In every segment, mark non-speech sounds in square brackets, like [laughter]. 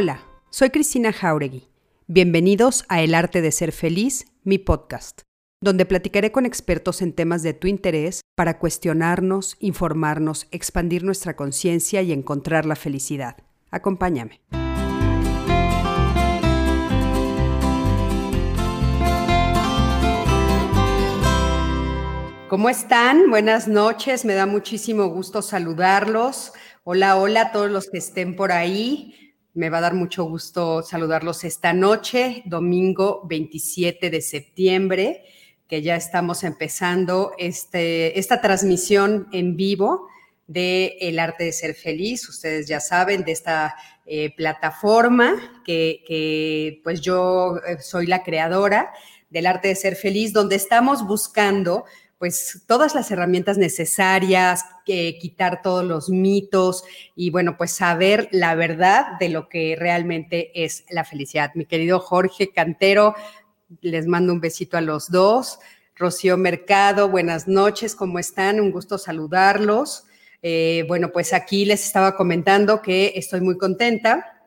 Hola, soy Cristina Jauregui. Bienvenidos a El Arte de Ser Feliz, mi podcast, donde platicaré con expertos en temas de tu interés para cuestionarnos, informarnos, expandir nuestra conciencia y encontrar la felicidad. Acompáñame. ¿Cómo están? Buenas noches, me da muchísimo gusto saludarlos. Hola, hola a todos los que estén por ahí. Me va a dar mucho gusto saludarlos esta noche, domingo 27 de septiembre, que ya estamos empezando este, esta transmisión en vivo de El Arte de Ser Feliz. Ustedes ya saben de esta eh, plataforma que, que pues yo eh, soy la creadora del Arte de Ser Feliz, donde estamos buscando pues todas las herramientas necesarias, quitar todos los mitos y bueno, pues saber la verdad de lo que realmente es la felicidad. Mi querido Jorge Cantero, les mando un besito a los dos. Rocío Mercado, buenas noches, ¿cómo están? Un gusto saludarlos. Eh, bueno, pues aquí les estaba comentando que estoy muy contenta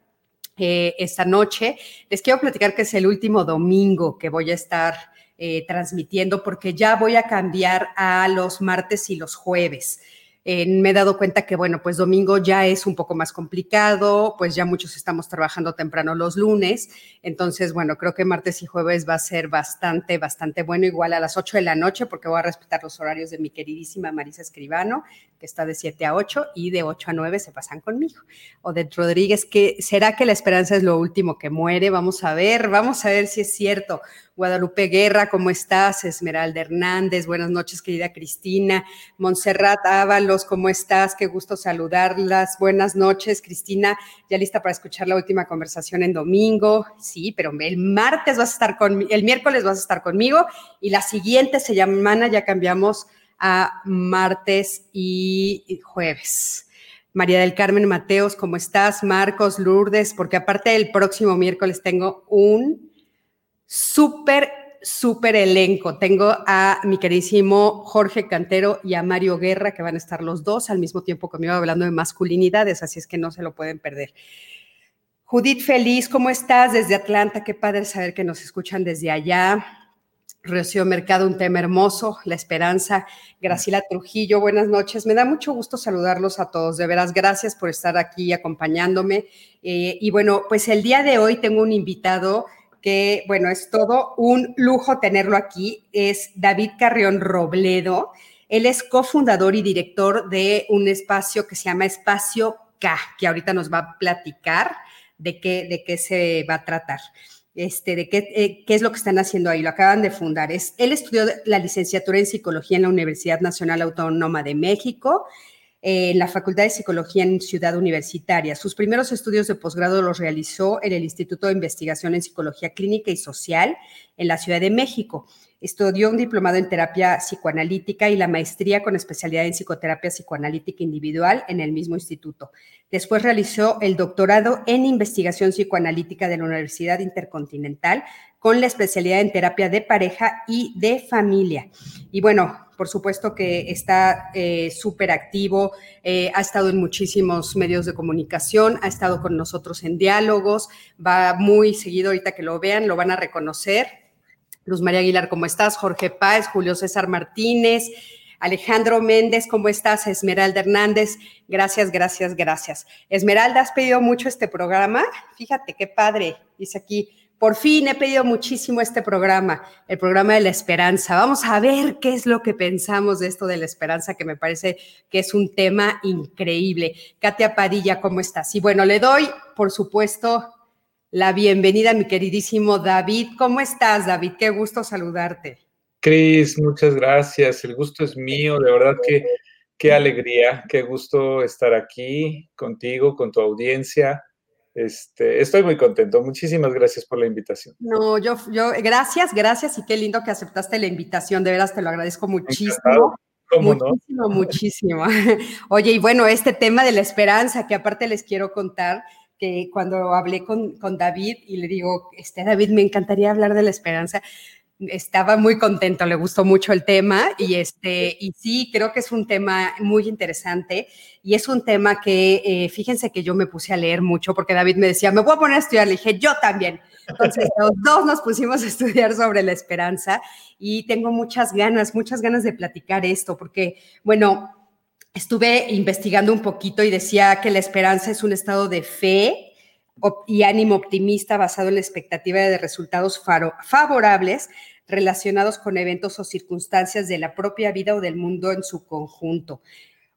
eh, esta noche. Les quiero platicar que es el último domingo que voy a estar eh, transmitiendo porque ya voy a cambiar a los martes y los jueves. Eh, me he dado cuenta que, bueno, pues domingo ya es un poco más complicado, pues ya muchos estamos trabajando temprano los lunes, entonces, bueno, creo que martes y jueves va a ser bastante, bastante bueno, igual a las 8 de la noche, porque voy a respetar los horarios de mi queridísima Marisa Escribano, que está de 7 a 8, y de 8 a 9 se pasan conmigo. O de Rodríguez, que será que la esperanza es lo último que muere, vamos a ver, vamos a ver si es cierto. Guadalupe Guerra, ¿cómo estás? Esmeralda Hernández, buenas noches, querida Cristina. Montserrat Ábalos, ¿cómo estás? Qué gusto saludarlas. Buenas noches, Cristina. Ya lista para escuchar la última conversación en domingo. Sí, pero el martes vas a estar conmigo, el miércoles vas a estar conmigo y la siguiente semana ya cambiamos a martes y jueves. María del Carmen Mateos, ¿cómo estás? Marcos, Lourdes, porque aparte el próximo miércoles tengo un súper, súper elenco. Tengo a mi queridísimo Jorge Cantero y a Mario Guerra, que van a estar los dos al mismo tiempo conmigo hablando de masculinidades, así es que no se lo pueden perder. Judith Feliz, ¿cómo estás desde Atlanta? Qué padre saber que nos escuchan desde allá. Rocío Mercado, un tema hermoso, la esperanza. Graciela Trujillo, buenas noches. Me da mucho gusto saludarlos a todos. De veras, gracias por estar aquí acompañándome. Eh, y bueno, pues el día de hoy tengo un invitado que, bueno, es todo un lujo tenerlo aquí, es David Carrión Robledo. Él es cofundador y director de un espacio que se llama Espacio K, que ahorita nos va a platicar de qué, de qué se va a tratar. Este, de qué, eh, qué, es lo que están haciendo ahí, lo acaban de fundar. Es, él estudió la licenciatura en psicología en la Universidad Nacional Autónoma de México, en la Facultad de Psicología en Ciudad Universitaria. Sus primeros estudios de posgrado los realizó en el Instituto de Investigación en Psicología Clínica y Social en la Ciudad de México. Estudió un diplomado en terapia psicoanalítica y la maestría con especialidad en psicoterapia psicoanalítica individual en el mismo instituto. Después realizó el doctorado en investigación psicoanalítica de la Universidad Intercontinental con la especialidad en terapia de pareja y de familia. Y bueno, por supuesto que está eh, súper activo, eh, ha estado en muchísimos medios de comunicación, ha estado con nosotros en diálogos, va muy seguido, ahorita que lo vean, lo van a reconocer. Luz María Aguilar, ¿cómo estás? Jorge Páez, Julio César Martínez, Alejandro Méndez, ¿cómo estás? Esmeralda Hernández, gracias, gracias, gracias. Esmeralda, has pedido mucho este programa. Fíjate qué padre, dice aquí. Por fin he pedido muchísimo este programa, el programa de la esperanza. Vamos a ver qué es lo que pensamos de esto de la esperanza, que me parece que es un tema increíble. Katia Padilla, ¿cómo estás? Y bueno, le doy, por supuesto, la bienvenida mi queridísimo David. ¿Cómo estás, David? Qué gusto saludarte. Cris, muchas gracias. El gusto es mío. De verdad que qué alegría, qué gusto estar aquí contigo, con tu audiencia. Este, estoy muy contento. Muchísimas gracias por la invitación. No, yo, yo, gracias, gracias y qué lindo que aceptaste la invitación. De veras te lo agradezco muchísimo. muchísimo, muchísimo. [laughs] Oye, y bueno, este tema de la esperanza, que aparte les quiero contar que cuando hablé con, con David y le digo, este David, me encantaría hablar de la esperanza, estaba muy contento, le gustó mucho el tema y este y sí creo que es un tema muy interesante y es un tema que eh, fíjense que yo me puse a leer mucho porque David me decía me voy a poner a estudiar, le dije yo también. Entonces [laughs] los dos nos pusimos a estudiar sobre la esperanza y tengo muchas ganas, muchas ganas de platicar esto porque bueno estuve investigando un poquito y decía que la esperanza es un estado de fe y ánimo optimista basado en la expectativa de resultados favorables relacionados con eventos o circunstancias de la propia vida o del mundo en su conjunto.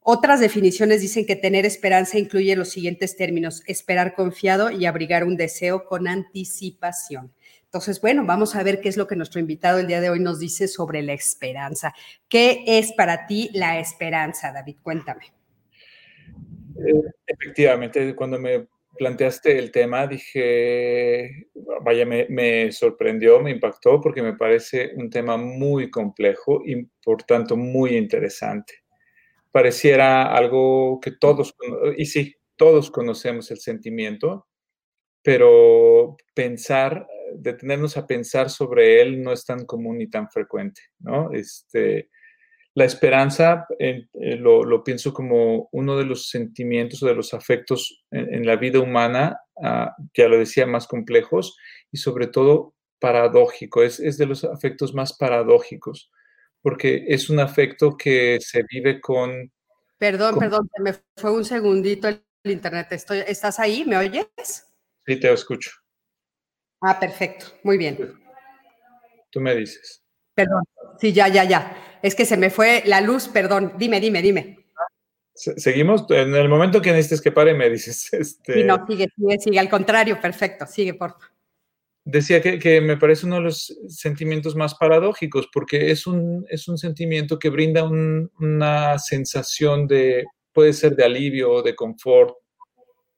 Otras definiciones dicen que tener esperanza incluye los siguientes términos, esperar confiado y abrigar un deseo con anticipación. Entonces, bueno, vamos a ver qué es lo que nuestro invitado el día de hoy nos dice sobre la esperanza. ¿Qué es para ti la esperanza, David? Cuéntame. Eh, efectivamente, cuando me planteaste el tema, dije, vaya, me, sorprendió, me impactó porque me parece un tema muy complejo y por tanto muy interesante. Pareciera algo que todos, y sí, todos conocemos el sentimiento, pero pensar, detenernos a pensar sobre él no es tan común ni tan frecuente, ¿no? Este, la esperanza eh, lo, pienso como uno de los sentimientos o de los afectos en, la vida humana, ah, ya lo decía, más complejos y sobre todo paradójico. Es, de los afectos más paradójicos, porque es un afecto que se vive con... Perdón, perdón, me fue un segundito el internet. Estoy, ¿Estás ahí? ¿Me oyes? Sí, te escucho. Ah, perfecto. Muy bien. Tú me dices. Perdón. Sí, ya, ya, ya. Es que se me fue la luz, perdón. Dime, dime, dime. Seguimos. En el momento que necesites que pare, me dices. [laughs] Este... Sí, no, sigue, sigue, sigue. Al contrario, perfecto. Sigue, por favor. Decía que, me parece uno de los sentimientos más paradójicos, porque es un, es un sentimiento que brinda una sensación de, puede ser de alivio o de confort,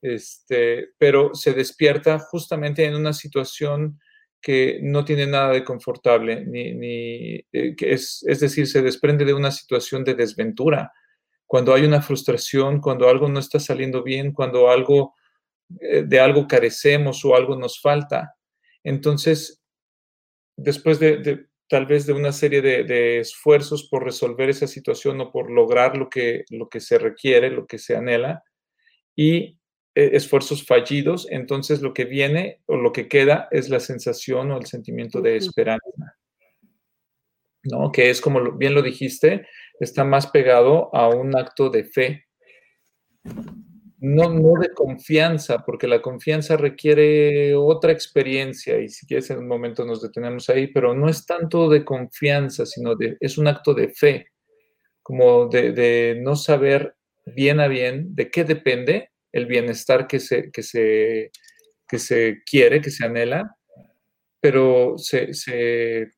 este, pero se despierta justamente en una situación que no tiene nada de confortable, ni, eh, que es, es decir, se desprende de una situación de desventura. Cuando hay una frustración, cuando algo no está saliendo bien, cuando algo eh, de algo carecemos o algo nos falta. Entonces, después de, tal vez de una serie de, de, esfuerzos por resolver esa situación o por lograr lo que, lo que se requiere, lo que se anhela, y esfuerzos fallidos, entonces lo que viene o lo que queda es la sensación o el sentimiento de esperanza, ¿no? Que es como bien lo dijiste, está más pegado a un acto de fe, no, no de confianza, porque la confianza requiere otra experiencia y si quieres en un momento nos detenemos ahí, pero no es tanto de confianza, sino de, es un acto de fe, como de, de no saber bien a bien de qué depende el bienestar que se, que se, que se quiere, que se anhela, pero se, se,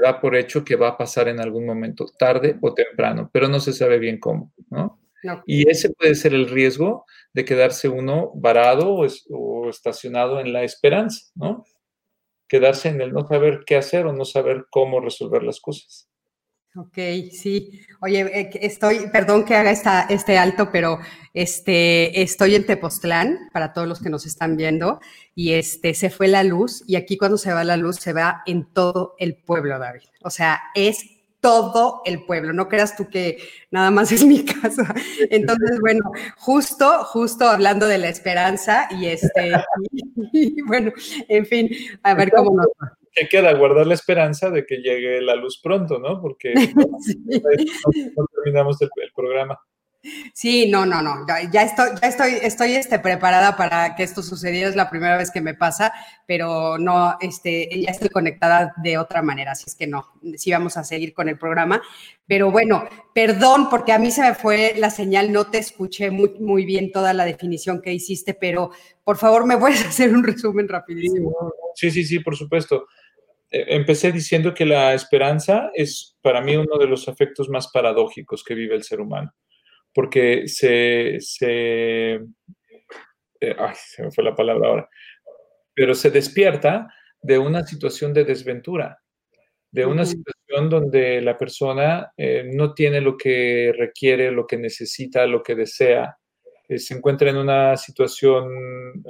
da por hecho que va a pasar en algún momento, tarde o temprano, pero no se sabe bien cómo, ¿no? Y ese puede ser el riesgo de quedarse uno varado o, o, estacionado en la esperanza, ¿no? Quedarse en el no saber qué hacer o no saber cómo resolver las cosas. Ok, sí. Oye, eh, estoy, perdón que haga esta, este alto, pero este, estoy en Tepoztlán, para todos los que nos están viendo, y este, se fue la luz, y aquí cuando se va la luz, se va en todo el pueblo, David. O sea, es todo el pueblo. No creas tú que nada más [laughs] es mi casa. Entonces, bueno, justo, justo hablando de la esperanza y este, [laughs] y, bueno, en fin, a ver cómo nos va que queda guardar la esperanza de que llegue la luz pronto, ¿no? Porque no, [laughs] terminamos el, programa. Sí, no, no, no. Ya, estoy, ya estoy, estoy este, preparada para que esto sucediera. Es la primera vez que me pasa, pero no, este, ya estoy conectada de otra manera, así es que no, sí vamos a seguir con el programa. Pero bueno, perdón, porque a mí se me fue la señal, no te escuché muy, muy bien toda la definición que hiciste, pero por favor, ¿me puedes [laughs] hacer un resumen rapidísimo? Sí, sí, sí, por supuesto. Eh, empecé diciendo que la esperanza es para mí uno de los afectos más paradójicos que vive el ser humano, porque se, se eh, ay, se me fue la palabra ahora, pero se despierta de una situación de desventura, de una situación donde la persona eh, no tiene lo que requiere, lo que necesita, lo que desea, se encuentra en una situación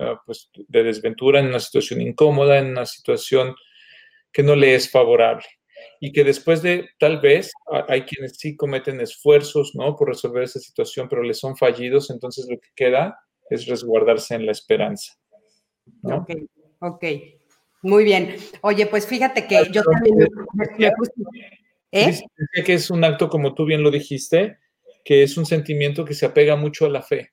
ah, pues, de desventura, en una situación incómoda, en una situación que no le es favorable y que después de, tal vez, hay quienes sí cometen esfuerzos, ¿no? Por resolver esa situación, pero les son fallidos, entonces lo que queda es resguardarse en la esperanza. Ok, ok. Muy bien. Oye, pues fíjate que yo también me. ¿Eh? que es un acto, como tú bien lo dijiste, que es un sentimiento que se apega mucho a la fe.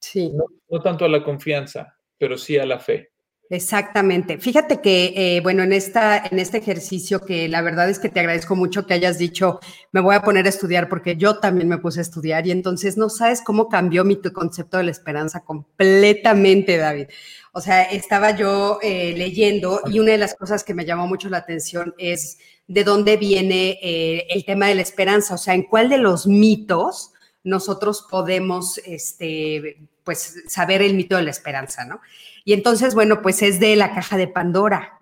Sí. no tanto a la confianza, pero sí a la fe. Exactamente. Fíjate que, eh, bueno, en, esta, en este ejercicio que la verdad es que te agradezco mucho que hayas dicho, me voy a poner a estudiar porque yo también me puse a estudiar y entonces no sabes cómo cambió mi concepto de la esperanza completamente, David. O sea, estaba yo eh, leyendo y una de las cosas que me llamó mucho la atención es de dónde viene eh, el tema de la esperanza, o sea, en cuál de los mitos nosotros podemos, este, pues, saber el mito de la esperanza, ¿no? Y entonces, bueno, pues es de la caja de Pandora.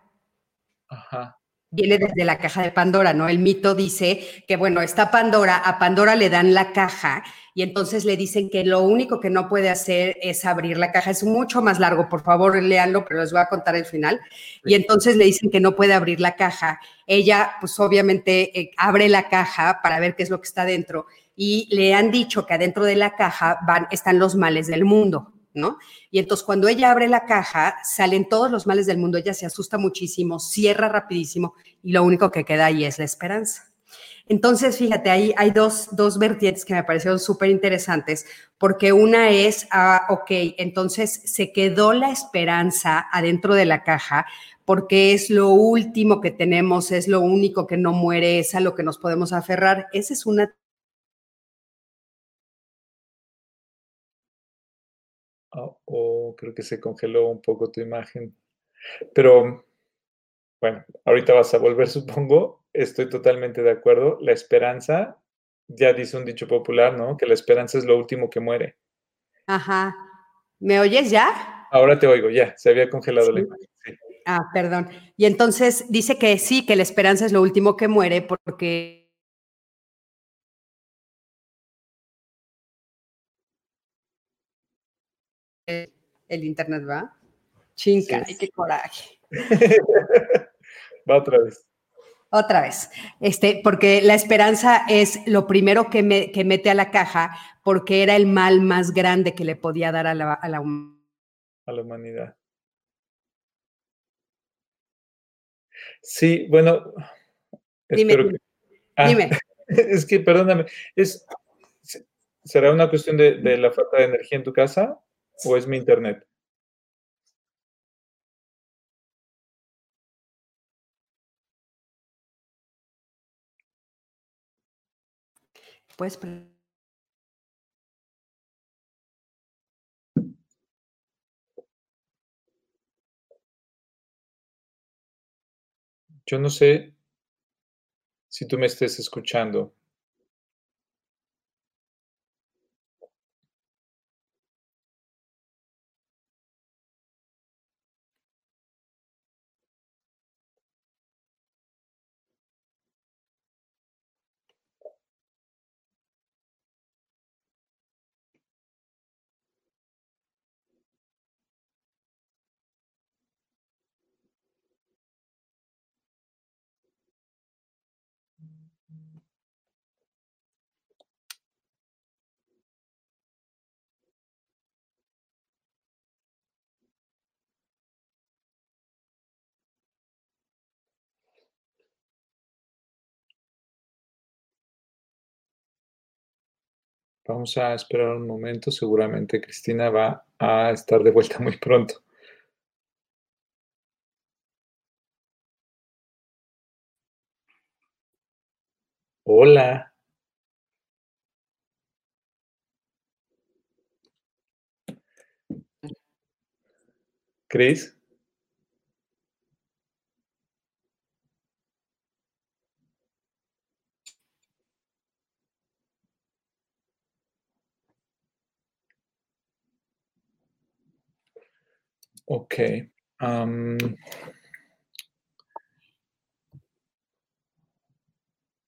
Ajá. Viene desde la caja de Pandora, ¿no? El mito dice que, bueno, está Pandora, a Pandora le dan la caja y entonces le dicen que lo único que no puede hacer es abrir la caja. Es mucho más largo, por favor, léanlo, pero les voy a contar el final. Y entonces le dicen que no puede abrir la caja. Ella, pues obviamente, eh, abre la caja para ver qué es lo que está dentro y le han dicho que adentro de la caja van, están los males del mundo. ¿no? Y entonces cuando ella abre la caja, salen todos los males del mundo, ella se asusta muchísimo, cierra rapidísimo y lo único que queda ahí es la esperanza. Entonces, fíjate, ahí hay dos, dos vertientes que me parecieron súper interesantes, porque una es, ah, ok, entonces se quedó la esperanza adentro de la caja, porque es lo último que tenemos, es lo único que no muere, es a lo que nos podemos aferrar. Esa es una o creo que se congeló un poco tu imagen. Pero bueno, ahorita vas a volver, [laughs] supongo. Estoy totalmente de acuerdo. La esperanza, ya dice un dicho popular, ¿no? Que la esperanza es lo último que muere. Ajá. ¿Me oyes ya? Ahora te oigo, ya. Se había congelado la imagen. Ah, perdón. Y entonces dice que sí, que la esperanza es lo último que muere porque el internet va. Chinca, qué coraje. [laughs] va otra vez. Otra vez, este, porque la esperanza es lo primero que, me, que, mete a la caja, porque era el mal más grande que le podía dar a la, a la, a la humanidad. Sí, bueno. Dime. Ah, dime. [laughs] Es que, perdóname, es, ¿será una cuestión de, de la falta de energía en tu casa? ¿O es mi internet? Pues Yo no sé si tú me estés escuchando. Vamos a esperar un momento, seguramente Cristina va a estar de vuelta [laughs] muy pronto. Hola. Cris. Ok.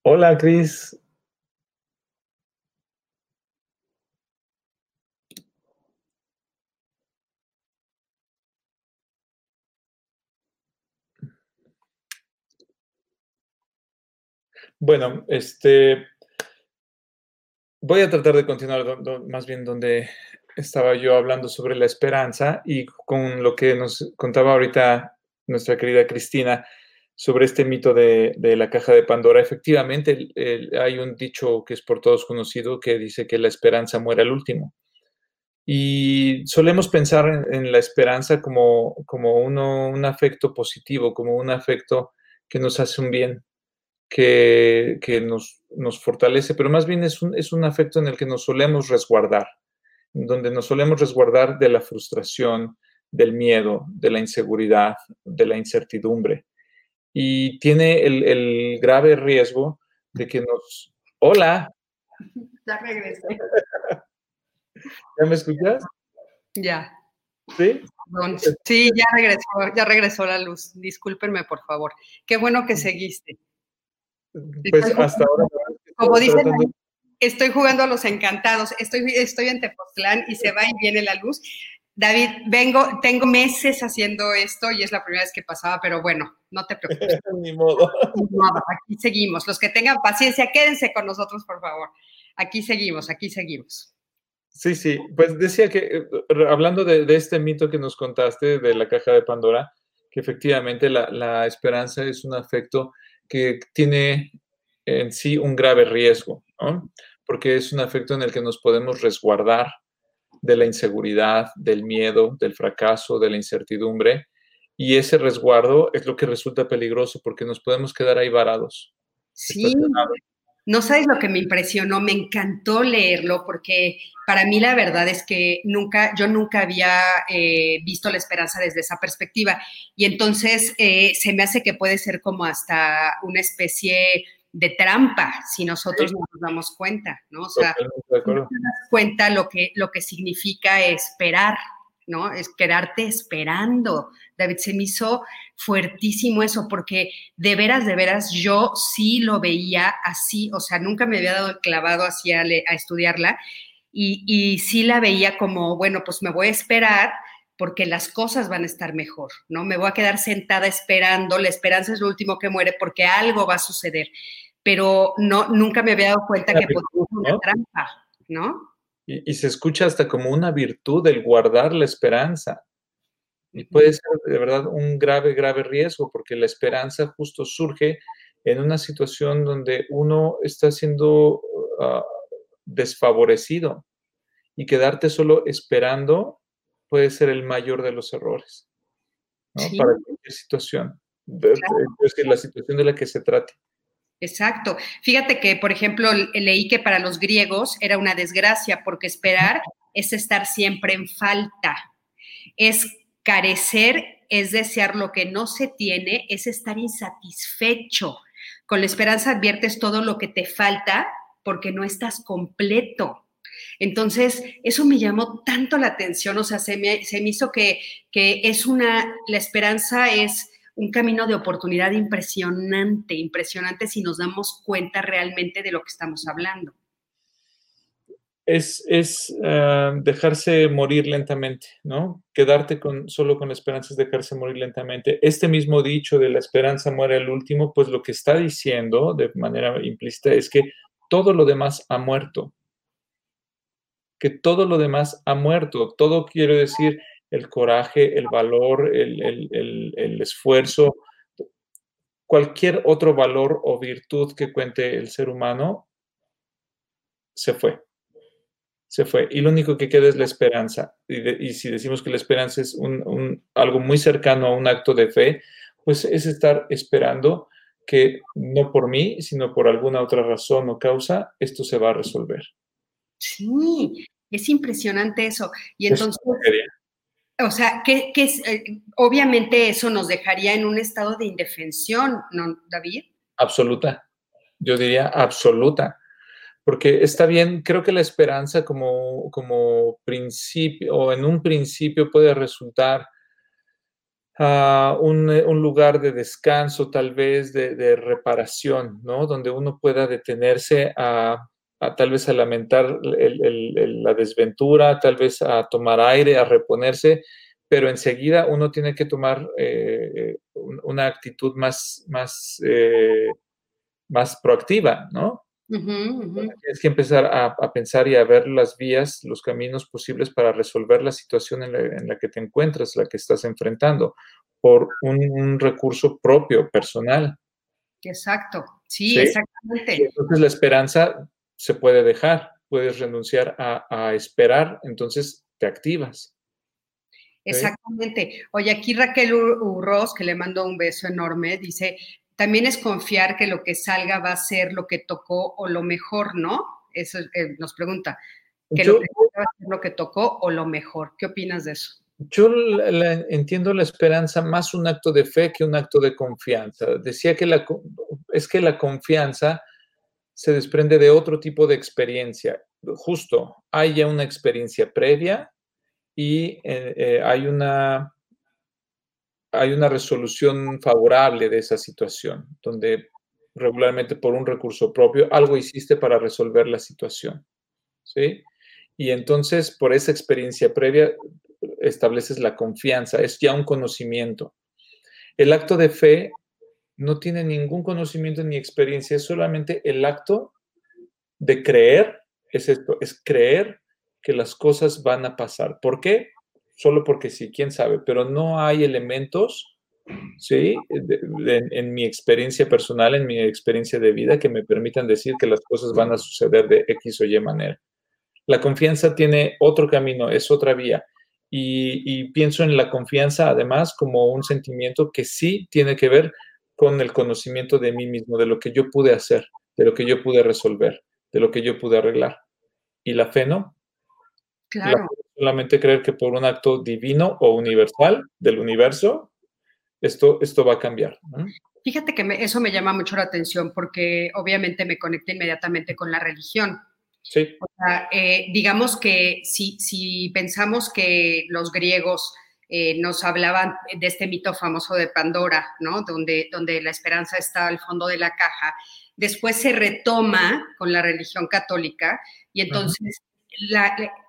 Hola, Cris. Bueno, este, voy a tratar de continuar más bien donde estaba yo hablando sobre la esperanza y con lo que nos contaba ahorita nuestra querida Cristina sobre este mito de, la caja de Pandora. Efectivamente, hay un dicho que es por todos conocido que dice que la esperanza muere al último. Y solemos pensar en, la esperanza como, como un afecto positivo, como un afecto que nos hace un bien, que, nos, nos, fortalece, pero más bien es un, es un afecto en el que nos solemos resguardar, donde nos solemos resguardar de la frustración, del miedo, de la inseguridad, de la incertidumbre. Y tiene el, grave riesgo de que nos... Hola. [laughs] Ya regresé. ¿Ya me escuchas? Ya. ¿Sí? Sí, ya regresó, ya regresó la luz. Discúlpenme, por favor. Qué bueno que seguiste. Pues hasta ahora. Como dicen, estoy jugando a los encantados. Estoy, estoy en Tepoztlán y se va y viene la luz. David, vengo, tengo meses haciendo esto y es la primera vez que pasaba, pero bueno, no te preocupes. [laughs] Ni modo. Aquí seguimos. Los que tengan paciencia, quédense con nosotros, por favor. Aquí seguimos, aquí seguimos. Sí, sí, pues decía que, eh, hablando de, este mito que nos contaste de la caja de Pandora, que efectivamente la, esperanza es un afecto que tiene en sí un grave riesgo, ¿no? porque es un afecto en el que nos podemos resguardar de la inseguridad, del miedo, del fracaso, de la incertidumbre, y ese resguardo es lo que resulta peligroso porque nos podemos quedar ahí varados. Sí, no sabes lo que me impresionó, me encantó leerlo porque para mí la verdad es que nunca, yo nunca había eh, visto la esperanza desde esa perspectiva. Y entonces eh, se me hace que puede ser como hasta una especie de trampa si nosotros no nos damos cuenta, ¿no? O sea, no nos damos cuenta lo que, lo que significa esperar, ¿no? Es quedarte esperando. David, se me hizo fuertísimo eso, porque de veras, de veras, yo sí lo veía así, o sea, nunca me había dado el clavado así a, estudiarla, y, y, sí la veía como, bueno, pues me voy a esperar porque las cosas van a estar mejor, ¿no? Me voy a quedar sentada esperando, la esperanza es lo último que muere porque algo va a suceder, pero no, nunca me había dado cuenta que podía ser una trampa, ¿no? Y, se escucha hasta como una virtud el guardar la esperanza. Y puede ser de verdad un grave, grave riesgo, porque la esperanza justo surge en una situación donde uno está siendo ah, desfavorecido. Y quedarte solo esperando puede ser el mayor de los errores para cualquier situación, es la situación de la que se trate. Exacto. Fíjate que, por ejemplo, leí que para los griegos era una desgracia porque esperar es estar siempre en falta, es carecer, es desear lo que no se tiene, es estar insatisfecho. Con la esperanza adviertes todo lo que te falta porque no estás completo. Entonces, eso me llamó tanto la atención, o sea, se me, se me hizo que, que es una, la esperanza es un camino de oportunidad impresionante, impresionante si nos damos cuenta realmente de lo que estamos hablando. Es, es ah, dejarse morir lentamente, ¿no? Quedarte con, solo con la esperanza es dejarse morir lentamente. Este mismo dicho de la esperanza muere al último, pues lo que está diciendo de manera implícita es que todo lo demás ha muerto. Que todo lo demás ha muerto. Todo quiere decir el coraje, el valor, el, esfuerzo, cualquier otro valor o virtud que cuente el ser humano, se fue. Se fue. Y lo único que queda es la esperanza. Y, si decimos que la esperanza es un, algo muy cercano a un acto de fe, pues es estar esperando que no por mí, sino por alguna otra razón o causa, esto se va a resolver. Sí, es impresionante eso. Y entonces, o sea, que, eh, obviamente eso nos dejaría en un estado de indefensión, ¿no, David? Absoluta, yo diría absoluta, porque está bien, creo que la esperanza como, como principio, o en un principio puede resultar uh, un, lugar de descanso, tal vez de, reparación, ¿no? Donde uno pueda detenerse a tal vez a lamentar la desventura, tal vez a tomar aire, a reponerse, pero enseguida uno tiene que tomar eh, una actitud más, más, eh, más proactiva, ¿no? Tienes que empezar a, pensar y a ver las vías, los caminos posibles para resolver la situación en la, que te encuentras, la que estás enfrentando, por un, recurso propio, personal. Exacto, sí, exactamente. entonces la esperanza se puede dejar, puedes renunciar a, esperar, entonces te activas. Exactamente. Oye, aquí Raquel Urroz, que le mando un beso enorme, dice, también es confiar que lo que salga va a ser lo que tocó o lo mejor, ¿no? Eso eh, nos pregunta. Que lo que va a ser lo que tocó o lo mejor. ¿Qué opinas de eso? Yo entiendo la esperanza más un acto de fe que un acto de confianza. Decía que la, es que la confianza se desprende de otro tipo de experiencia. Justo, hay ya una experiencia previa y eh, eh, hay una hay una resolución favorable de esa situación, donde regularmente por un recurso propio algo hiciste para resolver la situación. ¿Sí? Y entonces, por esa experiencia previa, estableces la confianza, es ya un conocimiento. El acto de fe no tiene ningún conocimiento ni experiencia, es solamente el acto de creer, es esto, es creer que las cosas van a pasar. ¿Por qué? solo porque sí, quién sabe, pero no hay elementos, ¿sí? en, mi experiencia personal, en mi experiencia de vida, que me permitan decir que las cosas van a suceder de X o Y manera. La confianza tiene otro camino, es otra vía. Y, pienso en la confianza además como un sentimiento que sí tiene que ver con el conocimiento de mí mismo, de lo que yo pude hacer, de lo que yo pude resolver, de lo que yo pude arreglar. Y la fe no. Claro solamente creer que por un acto divino o universal del universo, esto, esto va a cambiar. Fíjate que eso me llama mucho la atención porque obviamente me conecta inmediatamente con la religión. Sí. O sea, eh, digamos que si, si pensamos que los griegos eh, nos hablaban de este mito famoso de Pandora, ¿no? Donde, donde la esperanza está al fondo de la caja. Después se retoma con la religión católica y entonces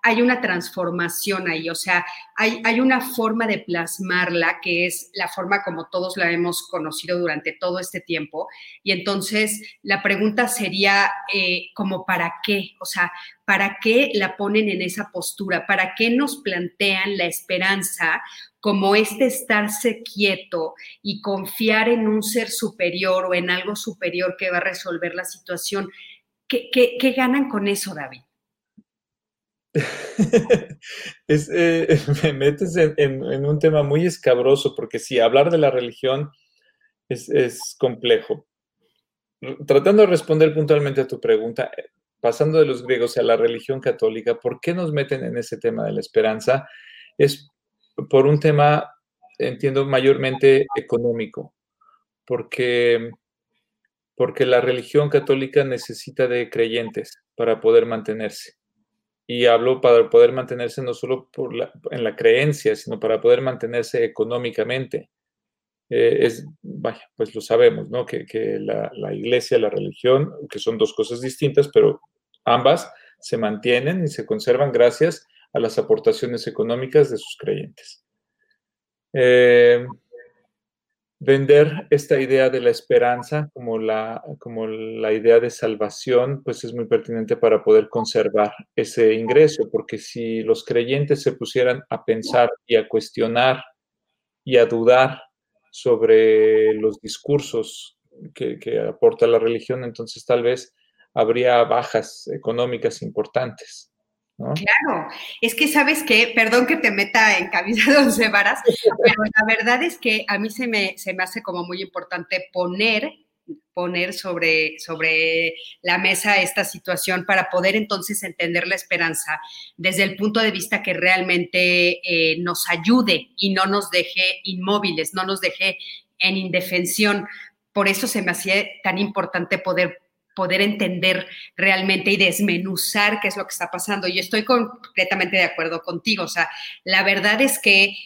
hay una transformación ahí, o sea, hay, hay, una forma de plasmarla que es la forma como todos la hemos conocido durante todo este tiempo. Y entonces la pregunta sería eh, como para qué, o sea, ¿para qué la ponen en esa postura? ¿Para qué nos plantean la esperanza como este estarse quieto y confiar en un ser superior o en algo superior que va a resolver la situación? ¿Qué, qué ganan con eso, David? [laughs] es, eh, [laughs] me metes en, un tema muy escabroso, porque sí, hablar de la religión es, complejo. Tratando de responder puntualmente a tu pregunta, eh, pasando de los griegos a la religión católica, ¿por qué nos meten en ese tema de la esperanza? Es por un tema, entiendo, mayormente económico, porque, porque la religión católica necesita de creyentes para poder mantenerse y hablo para poder mantenerse no solo en la creencia, sino para poder mantenerse económicamente. Eh, es, vaya, pues lo sabemos, ¿no? Que, que la, la, iglesia, la religión, que son dos cosas distintas, pero ambas se mantienen y se conservan gracias a las aportaciones económicas de sus creyentes. Eh, vender esta idea de la esperanza como la, como la idea de salvación, pues es muy pertinente para poder conservar ese ingreso, porque si los creyentes se pusieran a pensar y a cuestionar y a dudar sobre los discursos que, que aporta la religión, entonces tal vez habría bajas económicas importantes. Claro, es que sabes que, perdón que te meta en camisa de once varas, pero la verdad es que a mí se me, se me hace como muy importante poner poner sobre, sobre la mesa esta situación para poder entonces entender la esperanza desde el punto de vista que realmente eh, nos ayude y no nos deje inmóviles, no nos deje en indefensión. Por eso se me hacía tan importante poder poder entender realmente y desmenuzar qué es lo que está pasando. Y estoy completamente de acuerdo contigo. O sea, la verdad es que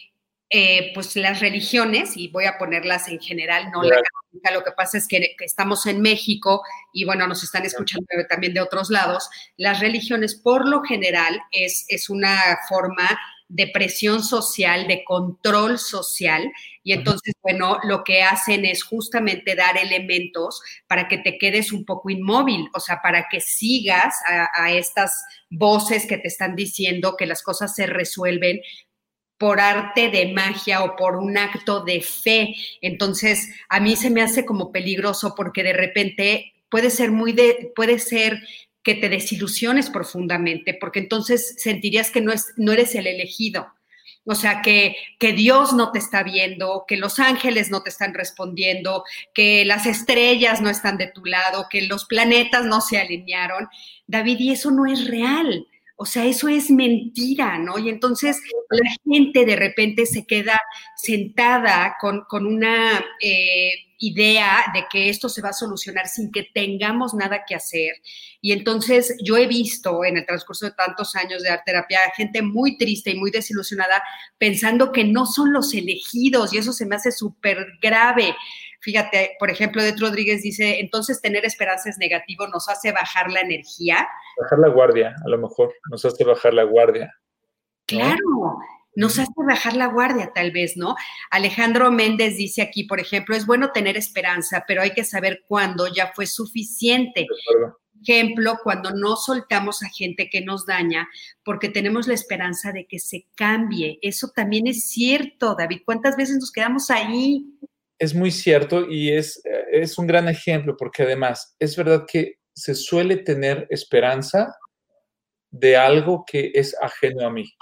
eh, pues las religiones, y voy a ponerlas en general, no la católica, lo que pasa es que, estamos en México y bueno, nos están escuchando también de otros lados, las religiones por lo general es, es una forma de presión social, de control social, y entonces, bueno, lo que hacen es justamente dar elementos para que te quedes un poco inmóvil, o sea, para que sigas a, a estas voces que te están diciendo que las cosas se resuelven por arte de magia o por un acto de fe. Entonces, a mí se me hace como peligroso porque de repente puede ser muy de, puede ser que te desilusiones profundamente, porque entonces sentirías que no, es, no eres el elegido. O sea, que, que Dios no te está viendo, que los ángeles no te están respondiendo, que las estrellas no están de tu lado, que los planetas no se alinearon. David, y eso no es real. O sea, eso es mentira, ¿no? Y entonces la gente de repente se queda sentada con, una eh, idea de que esto se va a solucionar sin que tengamos nada que hacer. Y entonces yo he visto en el transcurso de tantos años de arte terapia gente muy triste y muy desilusionada pensando que no son los elegidos y eso se me hace súper grave. Fíjate, por ejemplo, De Rodríguez dice, entonces tener esperanza es negativo, nos hace bajar la energía. Bajar la guardia, a lo mejor, nos hace bajar la guardia. Claro, nos hace bajar la guardia tal vez, ¿no? Alejandro Méndez dice aquí, por ejemplo, es bueno tener esperanza, pero hay que saber cuándo ya fue suficiente. Ejemplo, cuando no soltamos a gente que nos daña porque tenemos la esperanza de que se cambie. Eso también es cierto, David. ¿Cuántas veces nos quedamos ahí? es muy cierto y es, es un gran ejemplo porque además es verdad que se suele tener esperanza de algo que es ajeno a mí.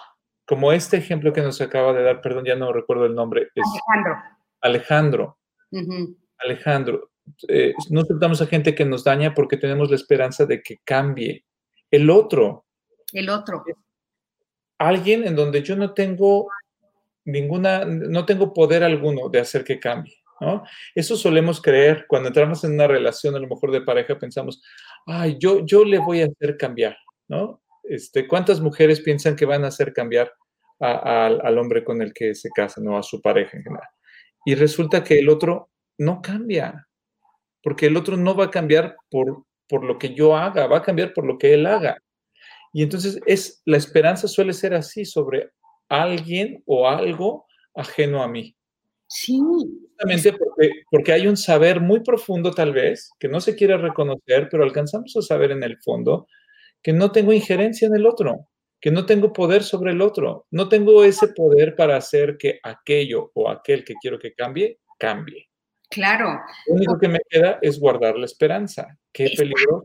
Como este ejemplo que nos acaba de dar, perdón, ya no recuerdo el nombre. Alejandro. Alejandro. Alejandro. Eh, no aceptamos a gente que nos daña porque tenemos la esperanza de que cambie. El otro. El otro. Alguien en donde yo no tengo ninguna, no tengo poder alguno de hacer que cambie. Eso solemos creer cuando entramos en una relación, a lo mejor de pareja, pensamos, ay, yo, yo le voy a hacer cambiar, ¿no? Este, ¿Cuántas mujeres piensan que van a hacer cambiar al hombre con el que se casan o a su pareja en general? Y resulta que el otro no cambia, porque el otro no va a cambiar por, por lo que yo haga, va a cambiar por lo que él haga. Y entonces es, la esperanza suele ser así sobre alguien o algo ajeno a mí. Sí. Justamente porque, porque, hay un saber muy profundo tal vez, que no se quiere reconocer, pero alcanzamos a saber en el fondo que no tengo injerencia en el otro, que no tengo poder sobre el otro, no tengo ese poder para hacer que aquello o aquel que quiero que cambie, cambie. Claro. Lo único que me queda es guardar la esperanza. Qué peligro